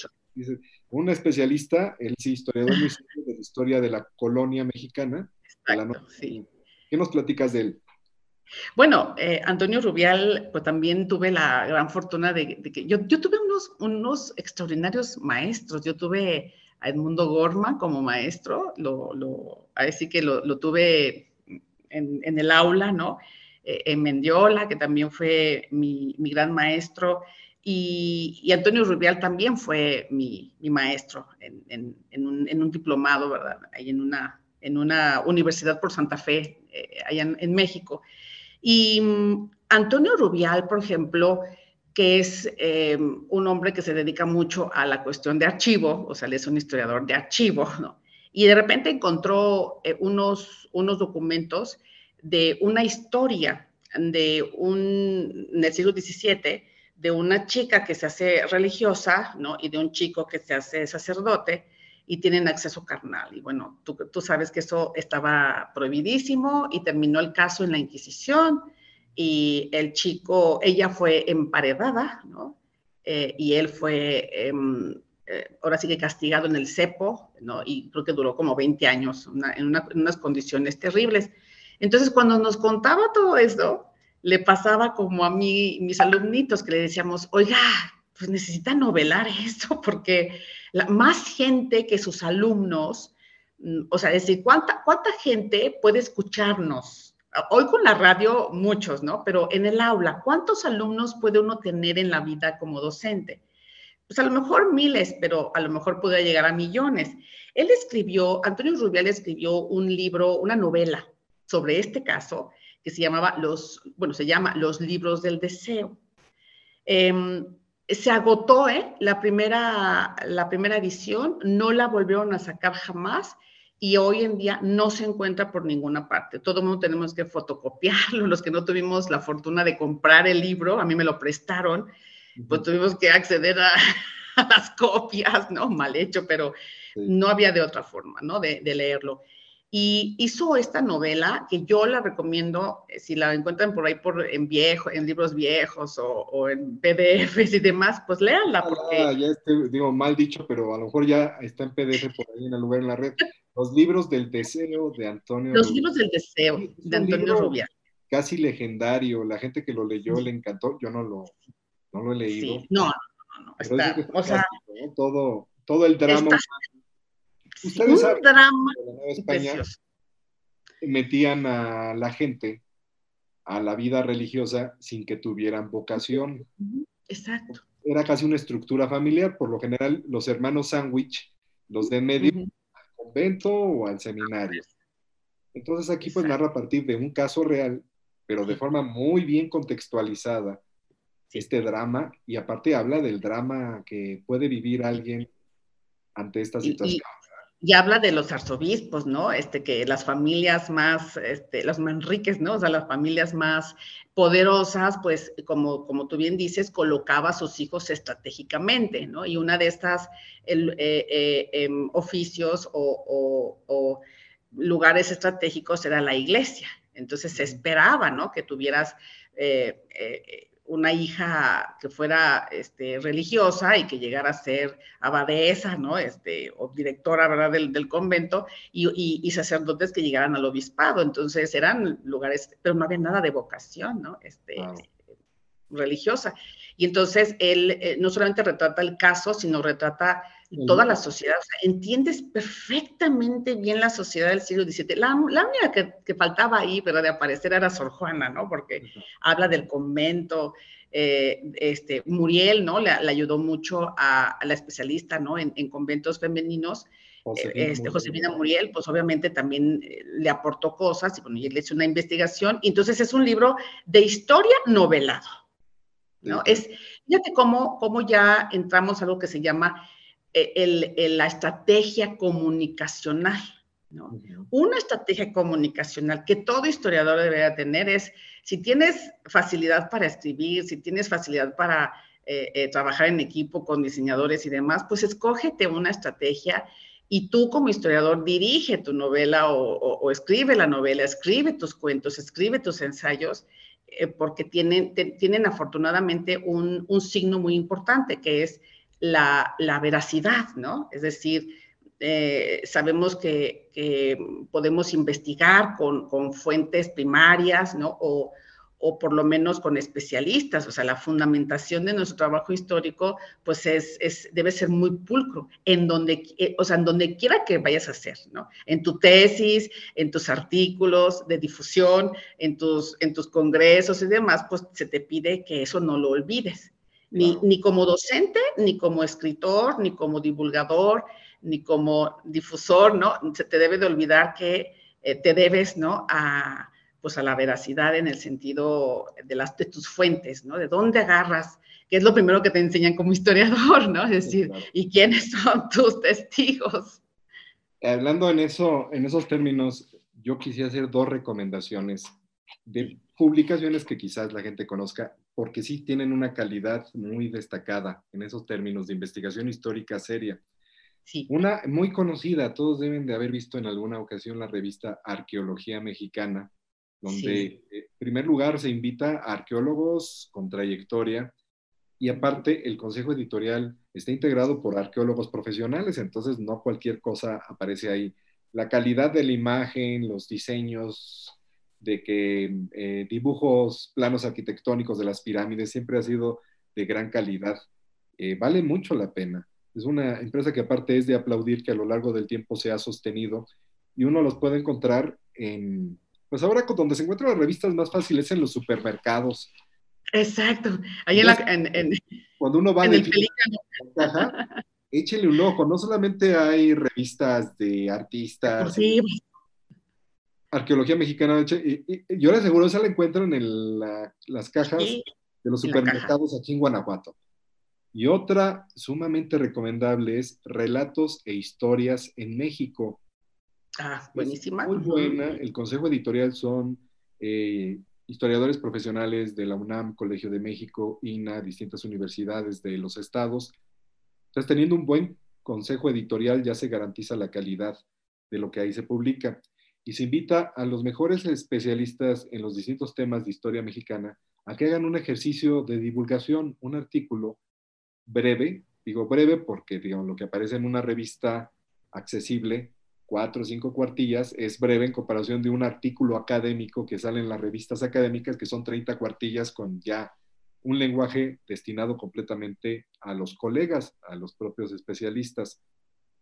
un especialista, él sí, historiador muy de la historia de la colonia mexicana. ¿Qué nos platicas de él? Bueno, eh, Antonio Rubial, pues también tuve la gran fortuna de, que yo, tuve unos, unos extraordinarios maestros. Yo tuve Edmundo Gorma como maestro, lo, lo, así que lo, tuve en, el aula, ¿no? Eh, en Mendiola, que también fue mi, mi gran maestro, y, Antonio Rubial también fue mi, mi maestro en, en, un, diplomado, ¿verdad? Ahí en una, en una universidad por Santa Fe, eh, allá en, México. Y um, Antonio Rubial, por ejemplo, que es eh, un hombre que se dedica mucho a la cuestión de archivo, o sea, él es un historiador de archivo, ¿no? Y de repente encontró eh, unos, unos documentos de una historia de un, en el siglo XVII, de una chica que se hace religiosa, ¿no? Y de un chico que se hace sacerdote y tienen acceso carnal. Y bueno, tú, tú sabes que eso estaba prohibidísimo y terminó el caso en la Inquisición y el chico, ella fue emparedada, ¿no? Eh, y él fue, eh, eh, ahora sí que castigado en el cepo, ¿no? Y creo que duró como 20 años, una, en, una, en, unas condiciones terribles. Entonces, cuando nos contaba todo esto, le pasaba como a mí, mis alumnitos, que le decíamos, oiga, pues necesita novelar esto, porque la, más gente que sus alumnos, mm, o sea, decir, ¿cuánta, ¿cuánta gente puede escucharnos? Hoy con la radio, muchos, ¿no? Pero en el aula, ¿cuántos alumnos puede uno tener en la vida como docente? Pues a lo mejor miles, pero a lo mejor puede llegar a millones. Él escribió, Antonio Rubial escribió un libro, una novela sobre este caso, que se llamaba los, bueno, se llama Los libros del deseo. Eh, se agotó ¿eh? la, primera, la primera edición, no la volvieron a sacar jamás y hoy en día no se encuentra por ninguna parte. Todo el mundo tenemos que fotocopiarlo, los que no tuvimos la fortuna de comprar el libro, a mí me lo prestaron, pues tuvimos que acceder a, a las copias, ¿no? Mal hecho, pero no había de otra forma, ¿no? De, de leerlo y hizo esta novela que yo la recomiendo, eh, si la encuentran por ahí por, en, viejo, en libros viejos o, o en PDFs y demás, pues léanla. Porque... Ah, ya este, digo, mal dicho, pero a lo mejor ya está en PDF por ahí en el lugar en la red. Los libros del deseo de Antonio Los libros del deseo de Antonio Rubia. Casi legendario, la gente que lo leyó le encantó, yo no lo, no lo he leído. Sí. No, no, no, está, o sea, todo, todo el drama. Está, Ustedes un saben, drama en España precioso. metían a la gente a la vida religiosa sin que tuvieran vocación. Exacto. Era casi una estructura familiar, por lo general los hermanos sándwich, los de medio, uh -huh. al convento o al seminario. Entonces aquí pues narra a partir de un caso real, pero de forma muy bien contextualizada, este drama, y aparte habla del drama que puede vivir alguien ante esta situación. Y, y habla de los arzobispos, ¿no? Este, que las familias más, este, los manriques, ¿no? O sea, las familias más poderosas, pues, como, como tú bien dices, colocaba a sus hijos estratégicamente, ¿no? Y una de estas el, eh, eh, eh, oficios o, o, o, lugares estratégicos era la iglesia. Entonces se esperaba, ¿no? Que tuvieras eh, eh, una hija que fuera este, religiosa y que llegara a ser abadesa, ¿no? Este, o directora, ¿verdad?, del, del convento, y, y, y, sacerdotes que llegaran al obispado. Entonces eran lugares, pero no había nada de vocación, ¿no? Este, wow. religiosa. Y entonces él eh, no solamente retrata el caso, sino retrata toda la sociedad. O sea, entiendes perfectamente bien la sociedad del siglo XVII. La, la única que, que, faltaba ahí, ¿verdad? De aparecer era Sor Juana, ¿no? Porque uh -huh. habla del convento. Eh, este, Muriel, ¿no? Le, le ayudó mucho a, a, la especialista, ¿no? En, en conventos femeninos. Josefina, este, Josefina Muriel, pues obviamente también eh, le aportó cosas y bueno, y él hizo una investigación. Entonces es un libro de historia novelado, ¿no? Sí. Es, fíjate cómo, cómo ya entramos a algo que se llama eh, el, el, la estrategia comunicacional. ¿no? Uh -huh. Una estrategia comunicacional que todo historiador debería tener es, si tienes facilidad para escribir, si tienes facilidad para eh, eh, trabajar en equipo con diseñadores y demás, pues escógete una estrategia y tú como historiador dirige tu novela o, o, o escribe la novela, escribe tus cuentos, escribe tus ensayos, eh, porque tienen, te, tienen afortunadamente un, un signo muy importante que es la, veracidad, ¿no? Es decir, eh, sabemos que, podemos investigar con, fuentes primarias, ¿no? O, por lo menos con especialistas, o sea, la fundamentación de nuestro trabajo histórico, pues es, es debe ser muy pulcro, en donde, eh, o sea, en donde quiera que vayas a hacer, ¿no? En tu tesis, en tus artículos de difusión, en tus, en tus congresos y demás, pues se te pide que eso no lo olvides, ni, ni como docente, ni como escritor, ni como divulgador, ni como difusor, ¿no? Se te debe de olvidar que eh, te debes, ¿no? A, pues a la veracidad en el sentido de, las, de tus fuentes, ¿no? De dónde agarras, que es lo primero que te enseñan como historiador, ¿no? Es decir, ¿y quiénes son tus testigos? Hablando en, eso, en esos términos, yo quisiera hacer dos recomendaciones de publicaciones que quizás la gente conozca, porque sí tienen una calidad muy destacada en esos términos de investigación histórica seria. Sí. Una muy conocida, todos deben de haber visto en alguna ocasión la revista Arqueología Mexicana, donde eh, en primer lugar se invita a arqueólogos con trayectoria y aparte el consejo editorial está integrado por arqueólogos profesionales, entonces no cualquier cosa aparece ahí. La calidad de la imagen, los diseños de que eh, dibujos, planos arquitectónicos de las pirámides siempre ha sido de gran calidad. Eh, vale mucho la pena. Es una empresa que aparte es de aplaudir que a lo largo del tiempo se ha sostenido y uno los puede encontrar en pues ahora donde se encuentran las revistas más fáciles en los supermercados. Exacto. Ahí en, la, en, cuando uno va en el échele un ojo. No solamente hay revistas de artistas. Sí. Arqueología mexicana. yo le aseguro, esa la encuentran en las cajas de los supermercados aquí en Guanajuato. Y otra sumamente recomendable es Relatos e Historias en México. Ah, buenísima. muy buena. El consejo editorial son eh, historiadores profesionales de la UNAM, Colegio de México, INA, distintas universidades de los estados. Entonces, teniendo un buen consejo editorial ya se garantiza la calidad de lo que ahí se publica. Y se invita a los mejores especialistas en los distintos temas de historia mexicana a que hagan un ejercicio de divulgación, un artículo breve, digo breve porque digamos, lo que aparece en una revista accesible cuatro o cinco cuartillas, es breve en comparación de un artículo académico que sale en las revistas académicas, que son 30 cuartillas con ya un lenguaje destinado completamente a los colegas, a los propios especialistas.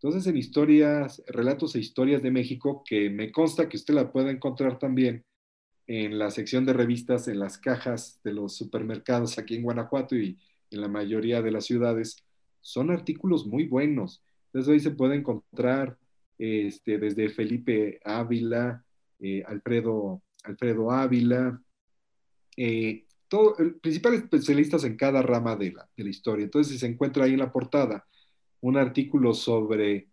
Entonces, en historias, relatos e historias de México, que me consta que usted la puede encontrar también en la sección de revistas, en las cajas de los supermercados aquí en Guanajuato y en la mayoría de las ciudades, son artículos muy buenos. Entonces, ahí se puede encontrar este, desde Felipe Ávila, eh, Alfredo, Ávila, eh, todo, principales especialistas en cada rama de la, de la historia. Entonces, se encuentra ahí en la portada un artículo sobre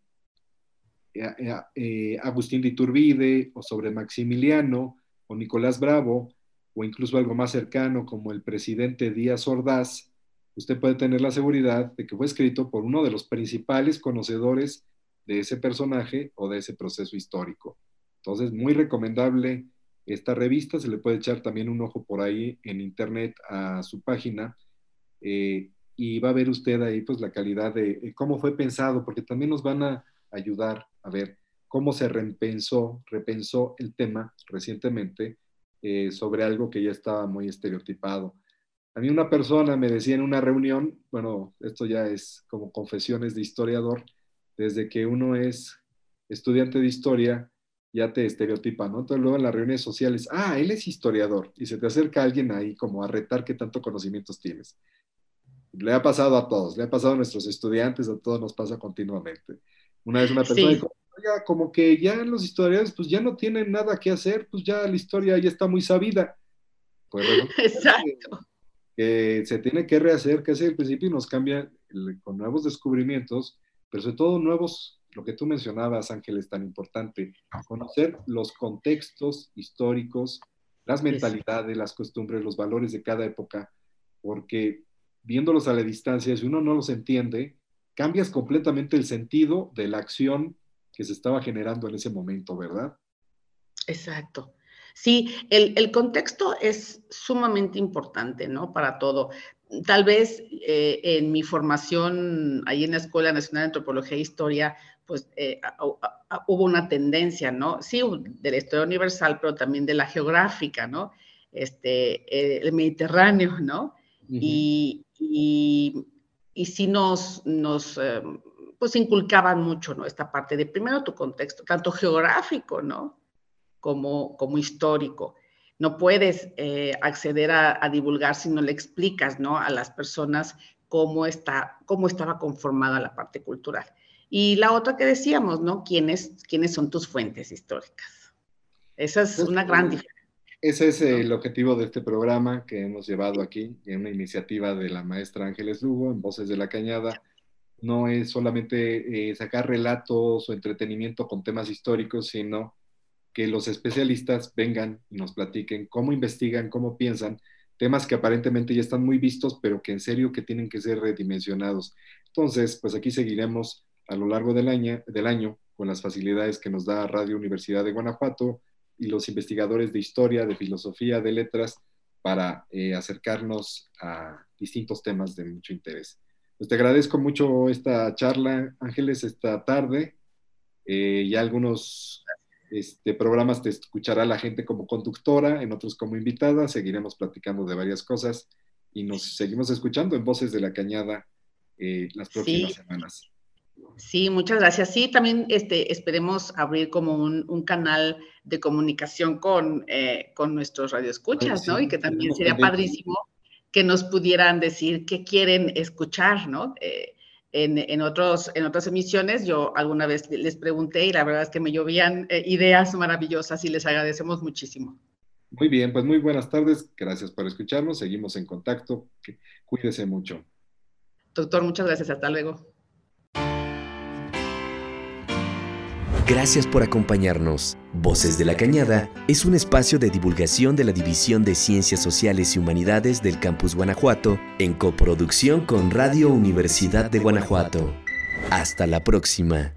eh, Agustín de Iturbide o sobre Maximiliano o Nicolás Bravo o incluso algo más cercano como el presidente Díaz Ordaz, usted puede tener la seguridad de que fue escrito por uno de los principales conocedores de ese personaje o de ese proceso histórico. Entonces, muy recomendable esta revista, se le puede echar también un ojo por ahí en internet a su página eh, y va a ver usted ahí pues la calidad de eh, cómo fue pensado, porque también nos van a ayudar a ver cómo se repensó, repensó el tema recientemente eh, sobre algo que ya estaba muy estereotipado. A mí una persona me decía en una reunión, bueno, esto ya es como confesiones de historiador, desde que uno es estudiante de historia, ya te estereotipa, ¿no? Entonces luego en las reuniones sociales, ah, él es historiador, y se te acerca alguien ahí como a retar qué tanto conocimientos tienes. Le ha pasado a todos, le ha pasado a nuestros estudiantes, a todos nos pasa continuamente. Una vez una persona dijo, oiga, como que ya los historiadores pues ya no tienen nada que hacer, pues ya la historia ya está muy sabida. Pues Exacto. Que, se tiene que rehacer, que hace el principio y nos cambia con nuevos descubrimientos pero sobre todo nuevos, lo que tú mencionabas, Ángel, es tan importante, conocer los contextos históricos, las mentalidades, las costumbres, los valores de cada época, porque viéndolos a la distancia, si uno no los entiende, cambias completamente el sentido de la acción que se estaba generando en ese momento, ¿verdad? Exacto. Sí, el, el, contexto es sumamente importante, ¿no? Para todo tal vez eh, en mi formación ahí en la Escuela Nacional de Antropología e Historia, pues eh, hubo una tendencia, ¿no? Sí, de la historia universal, pero también de la geográfica, ¿no? este, el Mediterráneo, ¿no? y, y, y, sí nos, nos em, pues inculcaban mucho, ¿no? Esta parte de primero tu contexto, tanto geográfico, ¿no? Como, como histórico. No puedes eh, acceder a, a, divulgar si no le explicas, ¿no? A las personas cómo, está, cómo estaba conformada la parte cultural. Y la otra que decíamos, ¿no? ¿Quiénes, quiénes son tus fuentes históricas? Esa es una gran diferencia. Ese es el objetivo de este programa que hemos llevado aquí, en una iniciativa de la maestra Ángeles Lugo, en Voces de la Cañada. No es solamente eh, sacar relatos o entretenimiento con temas históricos, sino que los especialistas vengan y nos platiquen cómo investigan, cómo piensan, temas que aparentemente ya están muy vistos, pero que en serio que tienen que ser redimensionados. Entonces, pues aquí seguiremos a lo largo del año, del año con las facilidades que nos da Radio Universidad de Guanajuato y los investigadores de historia, de filosofía, de letras, para eh, acercarnos a distintos temas de mucho interés. Pues te agradezco mucho esta charla, Ángeles, esta tarde. Eh, ya algunos este, programas te escuchará la gente como conductora, en otros como invitada. Seguiremos platicando de varias cosas y nos seguimos escuchando en Voces de la Cañada eh, las próximas semanas. Sí, muchas gracias. Sí, también este, esperemos abrir como un, canal de comunicación con, eh, con nuestros radioescuchas, ¿no? Y que también sería padrísimo que nos pudieran decir qué quieren escuchar, ¿no? Eh, en, otros, en otras emisiones yo alguna vez les pregunté y la verdad es que me llovían eh, ideas maravillosas y les agradecemos muchísimo. Muy bien, pues muy buenas tardes. Gracias por escucharnos. Seguimos en contacto. Cuídese mucho. Doctor, muchas gracias. Hasta luego. Gracias por acompañarnos. Voces de la Cañada es un espacio de divulgación de la División de Ciencias Sociales y Humanidades del Campus Guanajuato en coproducción con Radio Universidad de Guanajuato. Hasta la próxima.